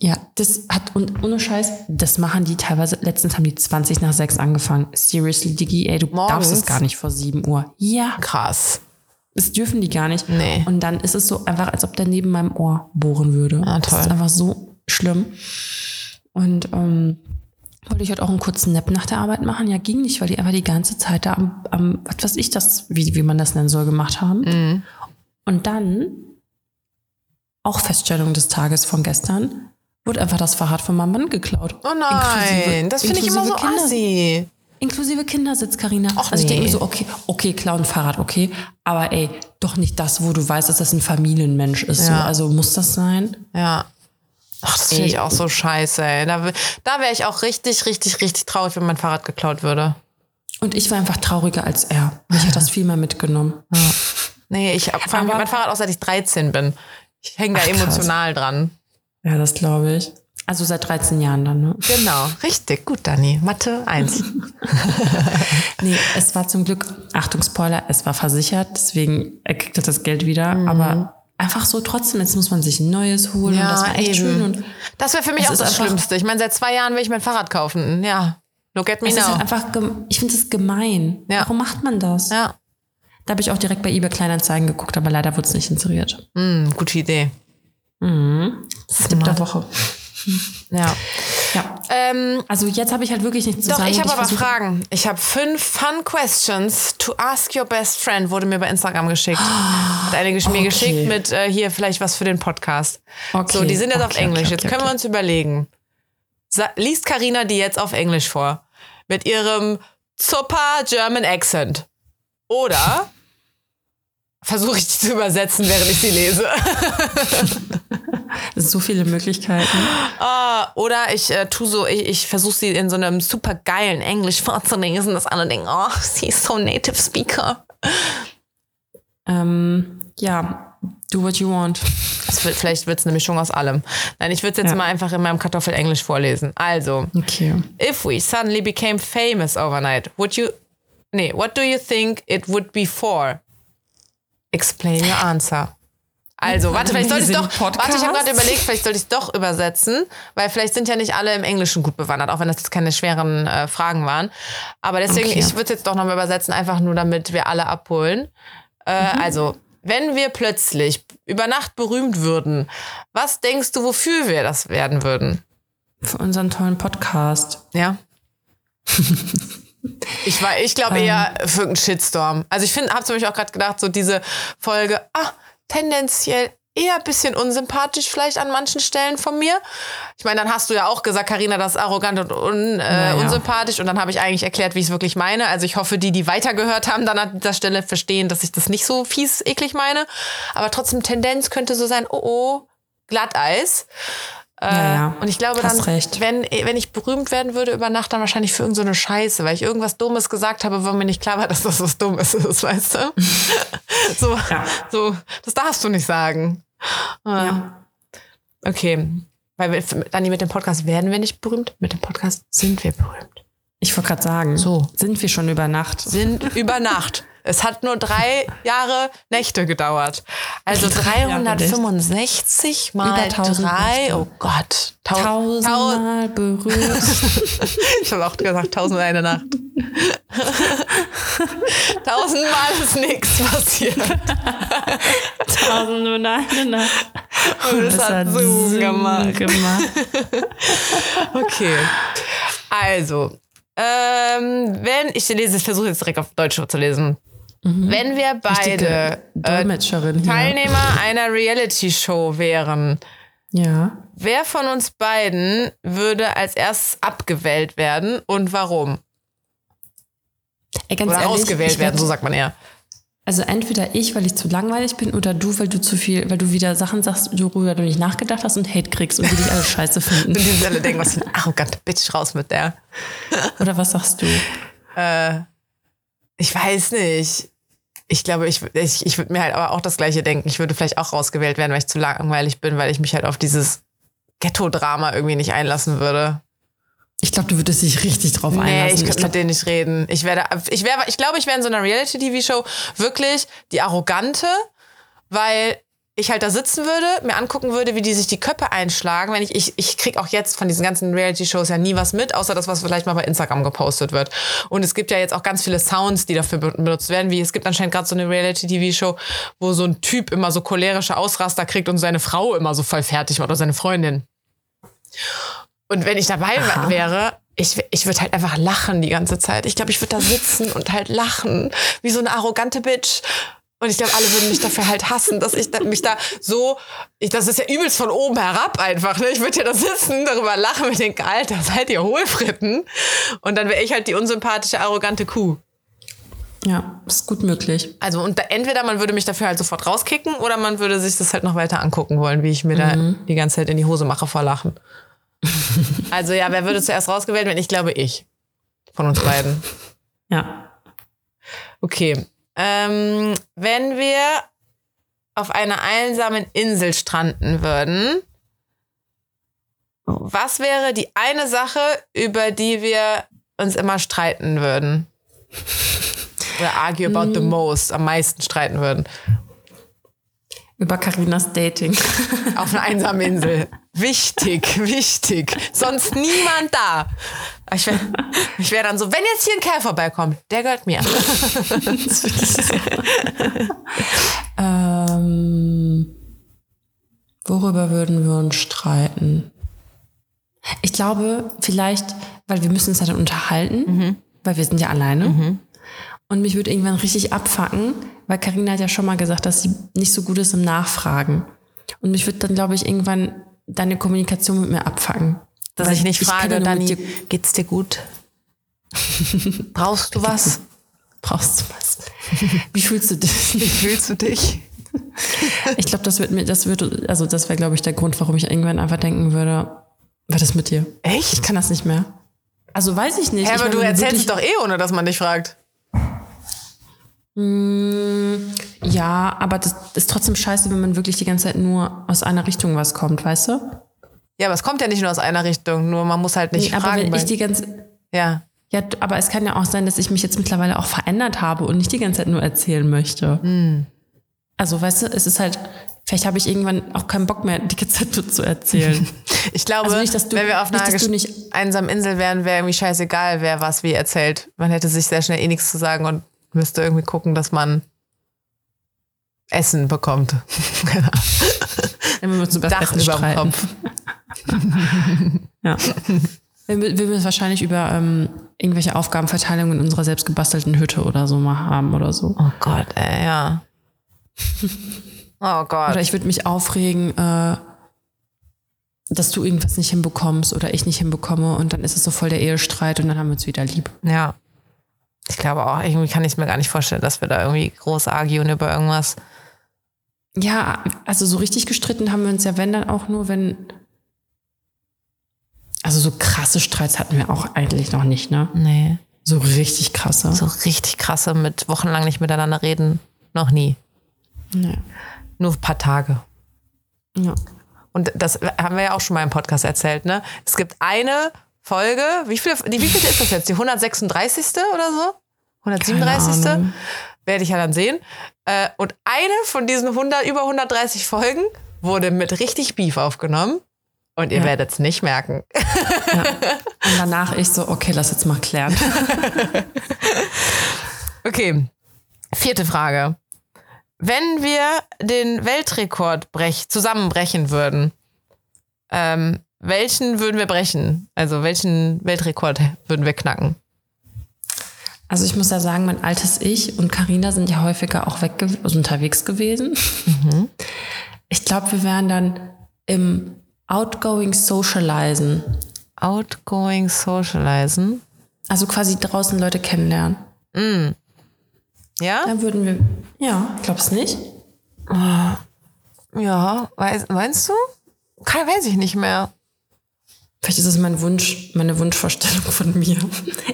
Ja, das hat, und ohne Scheiß, das machen die teilweise, letztens haben die 20 nach 6 angefangen. Seriously, Digi, ey, du Morgens? darfst es gar nicht vor 7 Uhr. Ja, Krass. das dürfen die gar nicht. Nee. Und dann ist es so einfach, als ob der neben meinem Ohr bohren würde. Ah, Das toll. ist einfach so schlimm. Und ähm, wollte ich heute auch einen kurzen Nap nach der Arbeit machen. Ja, ging nicht, weil die einfach die ganze Zeit da am, am was weiß ich das, wie, wie man das nennen soll, gemacht haben. Mhm. Und dann, auch Feststellung des Tages von gestern, wurde einfach das Fahrrad von meinem Mann geklaut. Oh nein, Inklusive- das finde ich immer so Kinder- assi. Inklusive Kindersitz, Karina. Also ich denke nee. mir so, okay, okay, klauen Fahrrad, okay. Aber ey, doch nicht das, wo du weißt, dass das ein Familienmensch ist. So. Ja. Also muss das sein? Ja. Ach, das finde ich auch so scheiße, ey. Da, da wäre ich auch richtig, richtig, richtig traurig, wenn mein Fahrrad geklaut würde. Und ich war einfach trauriger als er. Mich hat das viel mehr mitgenommen. Nee, ich Aber- mein Fahrrad auch seit ich 13 bin. Ich hänge da Ach, krass. emotional dran. Ja, das glaube ich. Also seit 13 Jahren dann, ne? Genau, richtig. Gut, Dani. Mathe 1. <laughs> Nee, es war zum Glück, Achtung, Spoiler, es war versichert, deswegen er kriegt das Geld wieder. Mhm. Aber einfach so trotzdem, jetzt muss man sich ein neues holen und das war echt schön. Und das wäre für mich auch ist das einfach- Schlimmste. Ich meine, seit zwei Jahren will ich mein Fahrrad kaufen. Ja. Look at me es ist now. halt einfach, ich finde es gemein. Ja. Warum macht man das? ja. Da habe ich auch direkt bei eBay Kleinanzeigen geguckt, aber leider wurde es nicht inseriert. Hm, gute Idee. Tipp der Woche. Ja. Ja. Ähm, Also jetzt habe ich halt wirklich nichts zu Doch, sagen. ich und habe aber versuche- Fragen. Ich habe fünf Fun Questions to ask your best friend, wurde mir bei Instagram geschickt. Hat eine mir Okay. geschickt mit äh, hier vielleicht was für den Podcast. Okay, So, die sind jetzt auf okay, Englisch. okay, jetzt können wir uns überlegen. Sa liest Karina die jetzt auf Englisch vor? Mit ihrem super German Accent. Oder versuche ich die zu übersetzen, während ich sie lese. So viele Möglichkeiten. Ah, oder ich äh, tu so, ich, ich versuche sie in so einem super geilen Englisch vorzulesen, dass alle denken, oh, sie ist so Native Speaker. Ähm, ja, do what you want. Wird, vielleicht wird es eine Mischung aus allem. Nein, ich würde es jetzt Ja. mal einfach in meinem Kartoffelenglisch vorlesen. Also, Okay. if we suddenly became famous overnight, would you nee, what do you think it would be for? Explain your answer. Also, warte, vielleicht sollte ich doch, warte, ich habe gerade überlegt, vielleicht sollte ich es doch übersetzen, weil vielleicht sind ja nicht alle im Englischen gut bewandert, auch wenn das jetzt keine schweren äh, Fragen waren. Aber deswegen, Okay. ich würde es jetzt doch nochmal übersetzen, einfach nur damit wir alle abholen. Äh, Also, wenn wir plötzlich über Nacht berühmt würden, was denkst du, wofür wir das werden würden? Für unseren tollen Podcast. Ja. <laughs> Ich war, ich glaube eher für einen Shitstorm. Also ich finde, habe zum Beispiel auch gerade gedacht, so diese Folge, ah, tendenziell eher ein bisschen unsympathisch vielleicht an manchen Stellen von mir. Ich meine, dann hast du ja auch gesagt, Karina, das ist arrogant und un, äh, Naja. unsympathisch und dann habe ich eigentlich erklärt, wie ich es wirklich meine. Also ich hoffe, die, die weitergehört haben, dann an dieser Stelle verstehen, dass ich das nicht so fies, eklig meine. Aber trotzdem Tendenz könnte so sein, oh oh, Glatteis. Äh, Ja, ja. Und ich glaube dann, recht. wenn, wenn ich berühmt werden würde über Nacht, dann wahrscheinlich für irgendeine so eine Scheiße, weil ich irgendwas Dummes gesagt habe, wo mir nicht klar war, <laughs> dass das was Dummes ist, weißt du? <laughs> so, Ja. so, das darfst du nicht sagen. Ja. Okay. Weil wir, Dani, mit dem Podcast werden wir nicht berühmt, mit dem Podcast sind wir berühmt. Ich wollte gerade sagen, So. sind wir schon über Nacht. Sind über Nacht. Es hat nur drei Jahre Nächte gedauert. Also Drei Jahre 365 mal Über 1000 drei. Nächte. Oh Gott. Tau- Tau- Tausendmal berührt. <laughs> Ich habe auch gesagt, tausend eine Nacht. <laughs> Tausendmal ist nichts passiert. Tausend und eine Nacht. Und es hat Zoom gemacht. gemacht. <laughs> Okay. Also, ähm, wenn, ich lese, ich versuche jetzt direkt auf Deutsch zu lesen. Wenn wir beide äh. Teilnehmer einer Reality-Show wären, Ja. wer von uns beiden würde als erstes abgewählt werden und warum? Ey, ganz Oder ehrlich, ausgewählt werden, so sagt man eher. Also entweder ich, weil ich zu langweilig bin, oder du, weil du zu viel, weil du wieder Sachen sagst, worüber du nicht nachgedacht hast und Hate kriegst und die dich alle scheiße Und finden. die alle denken, was für eine arrogante Bitch raus mit der. Oder was sagst du? Ich weiß nicht. Ich glaube, ich, ich, ich würde mir halt aber auch das Gleiche denken. Ich würde vielleicht auch rausgewählt werden, weil ich zu langweilig bin, weil ich mich halt auf dieses Ghetto-Drama irgendwie nicht einlassen würde. Ich glaube, du würdest dich richtig drauf Nee, einlassen. ich könnte mit denen nicht reden. Ich werde, ich wäre, ich glaube, ich wäre in so einer Reality-TV-Show wirklich die Arrogante, weil ich halt da sitzen würde, mir angucken würde, wie die sich die Köpfe einschlagen. Wenn ich, ich, ich krieg auch jetzt von diesen ganzen Reality-Shows ja nie was mit, außer das, was vielleicht mal bei Instagram gepostet wird. Und es gibt ja jetzt auch ganz viele Sounds, die dafür be- benutzt werden, wie es gibt anscheinend gerade so eine Reality-TV-Show, wo so ein Typ immer so cholerische Ausraster kriegt und seine Frau immer so voll fertig macht oder seine Freundin. Und wenn ich dabei Aha. wäre, ich, ich würde halt einfach lachen die ganze Zeit. Ich glaube, ich würde da sitzen und halt lachen, wie so eine arrogante Bitch. Und ich glaube, alle würden mich dafür halt hassen, dass ich mich da so, ich, das ist ja übelst von oben herab einfach. Ne? Ich würde ja da sitzen, darüber lachen und denken, Alter, seid ihr Hohlfritten? Und dann wäre ich halt die unsympathische, arrogante Kuh. Ja, ist gut möglich. Also und da, entweder man würde mich dafür halt sofort rauskicken oder man würde sich das halt noch weiter angucken wollen, wie ich mir da die ganze Zeit in die Hose mache vor Lachen. <laughs> also ja, wer würde zuerst rausgewählt werden? Ich glaube ich. Von uns beiden. Ja. Okay. Ähm, wenn wir auf einer einsamen Insel stranden würden, was wäre die eine Sache, über die wir uns immer streiten würden? Oder argue about the most, am meisten streiten würden? Über Karinas Dating. <laughs> Auf einer einsamen Insel. Wichtig, wichtig. Sonst niemand da. Ich wäre ich wär dann so, wenn jetzt hier ein Kerl vorbeikommt, der gehört mir. <laughs> ähm, worüber würden wir uns streiten? Ich glaube, vielleicht, weil wir müssen uns ja dann unterhalten, weil wir sind ja alleine. Und mich würde irgendwann richtig abfacken, weil Karina hat ja schon mal gesagt, dass sie nicht so gut ist im Nachfragen. Und mich würde dann, glaube ich, irgendwann deine Kommunikation mit mir abfacken. Dass Weil ich nicht ich frage, Dani, dir- geht's dir gut? <laughs> Brauchst du was? Brauchst du was? Wie fühlst du dich? Wie fühlst du dich? Ich glaube, das wird mir, das wird, also das wäre, glaube ich, der Grund, warum ich irgendwann einfach denken würde, was ist mit dir? Ich Echt? kann das nicht mehr. Also weiß ich nicht. Ja, ich aber meine, du wenn erzählst es doch eh, ohne dass man dich fragt. Ja, aber das ist trotzdem scheiße, wenn man wirklich die ganze Zeit nur aus einer Richtung was kommt, weißt du? Ja, aber es kommt ja nicht nur aus einer Richtung, nur man muss halt nicht Nee, aber fragen. wenn ich die ganze, ja. Ja, aber es kann ja auch sein, dass ich mich jetzt mittlerweile auch verändert habe und nicht die ganze Zeit nur erzählen möchte. Hm. Also, weißt du, es ist halt, vielleicht habe ich irgendwann auch keinen Bock mehr, die ganze Zeit zu erzählen. <laughs> Ich glaube, Also nicht, dass du- wenn wir auf einer nicht- einsamen Insel wären, wäre irgendwie scheißegal, wer was wie erzählt. Man hätte sich sehr schnell eh nichts zu sagen und müsste irgendwie gucken, dass man Essen bekommt. <laughs> Wir uns über das Dach über dem. Kopf. <laughs> Ja. Wir, wir müssen wahrscheinlich über ähm, irgendwelche Aufgabenverteilungen in unserer selbstgebastelten Hütte oder so mal haben oder so. Oh Gott, ey, ja. <laughs> Oh Gott. Oder ich würde mich aufregen, äh, dass du irgendwas nicht hinbekommst oder ich nicht hinbekomme und dann ist es so voll der Ehestreit und dann haben wir uns wieder lieb. Ja. Ich glaube auch, irgendwie kann ich es mir gar nicht vorstellen, dass wir da irgendwie groß argien über irgendwas. Ja, also so richtig gestritten haben wir uns ja, wenn dann auch nur, wenn. Also so krasse Streits hatten wir auch eigentlich noch nicht, ne? Nee. So richtig krasse. So richtig krasse mit wochenlang nicht miteinander reden. Noch nie. Nee. Nur ein paar Tage. Ja. Und das haben wir ja auch schon mal im Podcast erzählt, ne? Es gibt eine Folge, wie viele, die, wie viele ist das jetzt? Die 136. oder so? 137. Keine Ahnung. Werde ich ja dann sehen. Äh, Und eine von diesen 100, über 130 Folgen wurde mit richtig Beef aufgenommen. Und ihr Ja. werdet es nicht merken. Und danach ich so, okay, lass jetzt mal klären. <laughs> Okay, vierte Frage. Wenn wir den Weltrekord brech, zusammenbrechen würden, ähm, welchen würden wir brechen? Also welchen Weltrekord würden wir knacken? Also ich muss ja sagen, mein altes Ich und Karina sind ja häufiger auch weg also unterwegs gewesen. Ich glaube, wir wären dann im Outgoing Socializen. Outgoing Socializen. Also quasi draußen Leute kennenlernen. Ja? Dann würden wir, ja, glaubst nicht? Ja, weiß, meinst du? Kann, weiß ich nicht mehr. Vielleicht ist es mein Wunsch, meine Wunschvorstellung von mir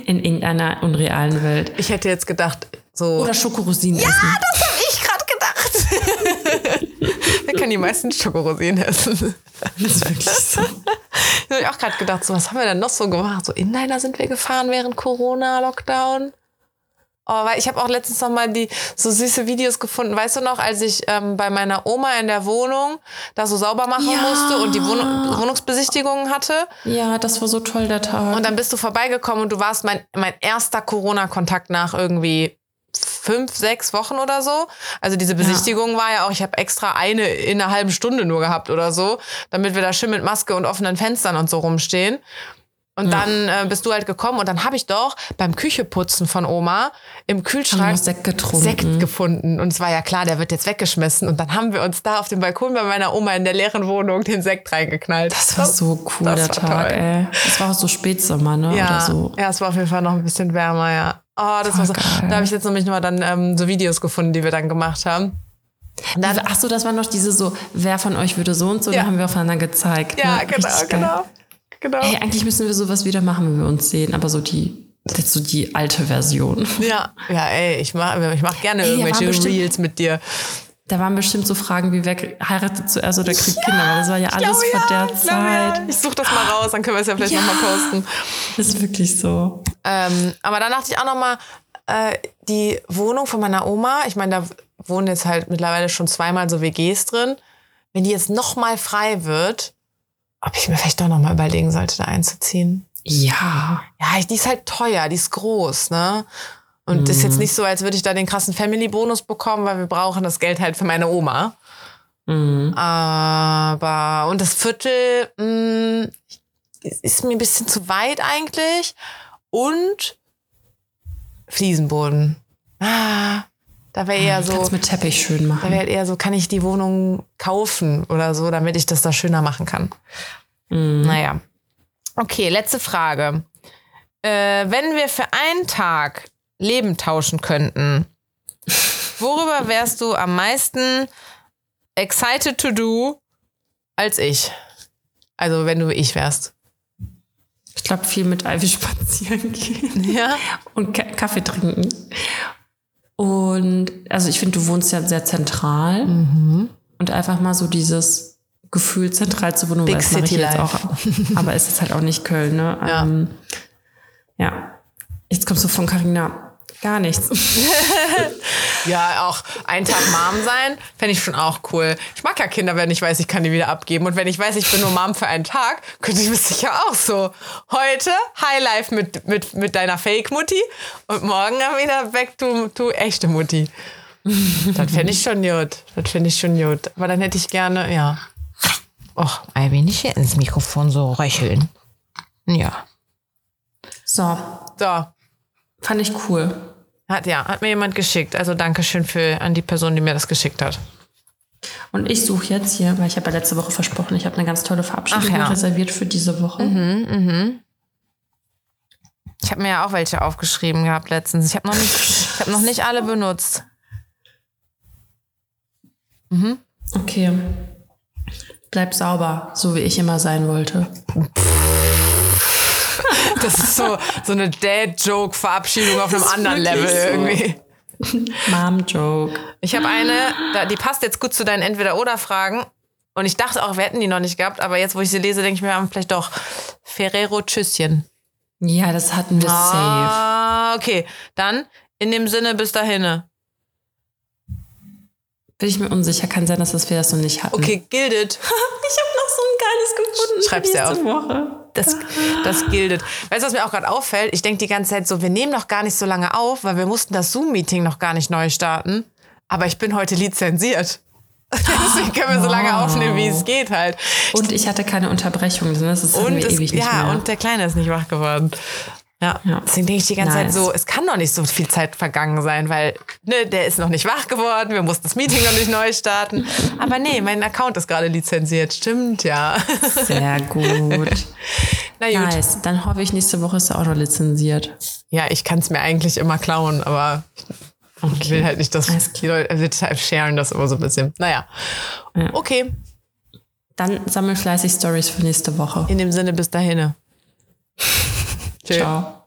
in irgendeiner unrealen Welt. Ich hätte jetzt gedacht, so. Oder Schokorosinen essen. das habe ich gerade gedacht. <laughs> Wir können die meisten Schokorosinen essen. Das ist wirklich so. <laughs> Ich habe auch gerade gedacht, so, was haben wir denn noch so gemacht? So Inliner sind wir gefahren während Corona-Lockdown. Oh, weil ich habe auch letztens noch mal die so süße Videos gefunden. Weißt du noch, als ich ähm, bei meiner Oma in der Wohnung da so sauber machen Ja. musste und die Wohnung, Wohnungsbesichtigungen hatte? Ja, das war so toll, der Tag. Und dann bist du vorbeigekommen und du warst mein, mein erster Corona-Kontakt nach irgendwie fünf, sechs Wochen oder so. Also diese Besichtigung war ja auch, ich habe extra eine in einer halben Stunde nur gehabt oder so, damit wir da schön mit Maske und offenen Fenstern und so rumstehen. Und dann äh, bist du halt gekommen und dann habe ich doch beim Kücheputzen von Oma im Kühlschrank Sekt getrunken. Sekt gefunden. Und es war ja klar, der wird jetzt weggeschmissen. Und dann haben wir uns da auf dem Balkon bei meiner Oma in der leeren Wohnung den Sekt reingeknallt. Das war so cool, das der Tag, toll. ey. Das war auch so Spätsommer, ne? Ja, Oder so. ja, es war auf jeden Fall noch ein bisschen wärmer, ja. Oh, das war so. geil. Da habe ich jetzt nämlich nochmal dann ähm, so Videos gefunden, die wir dann gemacht haben. Dann, Ach so, das war noch diese so, wer von euch würde so und so, Ja. da haben wir aufeinander gezeigt. ja, ne? genau, genau, genau. Ey, eigentlich müssen wir sowas wieder machen, wenn wir uns sehen, aber so die, jetzt so die alte Version. Ja, ja, ey, ich mach, ich mach gerne Ey, irgendwelche bestimmt- Reels mit dir. Da waren bestimmt so Fragen wie, wer heiratet zuerst oder kriegt Kinder, weil das war ja alles glaube, vor der ich glaube, ja. Zeit. Ich suche das mal raus, dann können wir es ja vielleicht Ja. nochmal posten. Das ist wirklich so. Ähm, aber dann dachte ich auch nochmal, äh, die Wohnung von meiner Oma, ich meine, da wohnen jetzt halt mittlerweile schon zweimal so WGs drin. Wenn die jetzt nochmal frei wird, ob ich mir vielleicht doch nochmal überlegen sollte, da einzuziehen. Ja. Ja, die ist halt teuer, die ist groß, ne? Und ist jetzt nicht so, als würde ich da den krassen Family-Bonus bekommen, weil wir brauchen das Geld halt für meine Oma. Mhm. Aber, und das Viertel mh, ist mir ein bisschen zu weit eigentlich. Und Fliesenboden. Ah, da wäre eher so, Kannst mit Teppich schön da machen. wäre eher so, kann ich die Wohnung kaufen oder so, damit ich das da schöner machen kann. Mhm. Naja. Okay, letzte Frage. Äh, wenn wir für einen Tag Leben tauschen könnten, <laughs> worüber wärst du am meisten excited to do als ich? Also, wenn du ich wärst. Ich glaube, viel mit Ivy spazieren gehen. Ja? <laughs> und Ka Kaffee trinken. Und also ich finde, du wohnst ja sehr zentral Mhm. und einfach mal so dieses Gefühl zentral zu wohnen, Big ich City jetzt Life. auch, aber es ist halt auch nicht Köln, ne? <laughs> Ja. Ähm, ja. Jetzt kommst du von Carina. Gar nichts. <laughs> Ja, auch einen Tag Mom sein, fände ich schon auch cool. Ich mag ja Kinder, wenn ich weiß, ich kann die wieder abgeben. Und wenn ich weiß, ich bin nur Mom für einen Tag, könnte ich mir sicher auch so. Heute Highlife mit, mit, mit deiner Fake-Mutti und morgen dann wieder back to, to echte Mutti. Das fände ich schon gut. Das finde ich schon gut. Aber dann hätte ich gerne, ja. Och, ein wenig hier ins Mikrofon so röcheln. Ja. So, So. Fand ich cool. Hat, ja, hat mir jemand geschickt. Also Dankeschön für, an die Person, die mir das geschickt hat. Und ich suche jetzt hier, weil ich habe ja letzte Woche versprochen, ich habe eine ganz tolle Verabschiedung ja. reserviert für diese Woche. Ich habe mir ja auch welche aufgeschrieben gehabt letztens. Ich habe noch, nicht- ich hab noch nicht alle benutzt. Okay. Bleib sauber, so wie ich immer sein wollte. Das ist so, so eine Dad-Joke-Verabschiedung auf einem anderen Level so. irgendwie. Mom-Joke. Ich habe eine, die passt jetzt gut zu deinen Entweder-Oder-Fragen. Und ich dachte auch, wir hätten die noch nicht gehabt, aber jetzt, wo ich sie lese, denke ich mir, vielleicht doch. Ferrero Tschüsschen. Ja, das hatten wir safe. Ah, okay. Dann in dem Sinne bis dahin. Bin ich mir unsicher, kann sein, dass wir das noch nicht hatten. Okay, gildet. <laughs> Ich habe noch so ein geiles gefunden. Schreib's dir nächste Woche. Das, das gildet. Weißt du, was mir auch gerade auffällt? Ich denke die ganze Zeit so, wir nehmen noch gar nicht so lange auf, weil wir mussten das Zoom-Meeting noch gar nicht neu starten. Aber ich bin heute lizenziert. <laughs> Deswegen können wir so lange Wow. aufnehmen, wie es geht halt. Und ich hatte keine Unterbrechung. Das ist Und wir es, ewig nicht ja, mehr. und der Kleine ist nicht wach geworden. Ja, Ja. deswegen denke ich die ganze Nice. Zeit so, es kann noch nicht so viel Zeit vergangen sein, weil ne, der ist noch nicht wach geworden, wir mussten das Meeting noch nicht neu starten. <laughs> Aber nee, mein Account ist gerade lizenziert. Stimmt, ja. Sehr gut. <laughs> Na gut. nice. Dann hoffe ich, nächste Woche ist er auch noch lizenziert. Ja, ich kann es mir eigentlich immer klauen, aber ich will halt nicht, dass die Leute, also deshalb sharen das immer so ein bisschen. Naja. Ja. Okay, Dann sammel fleißig Stories für nächste Woche. in dem Sinne bis dahin. <laughs> Ciao.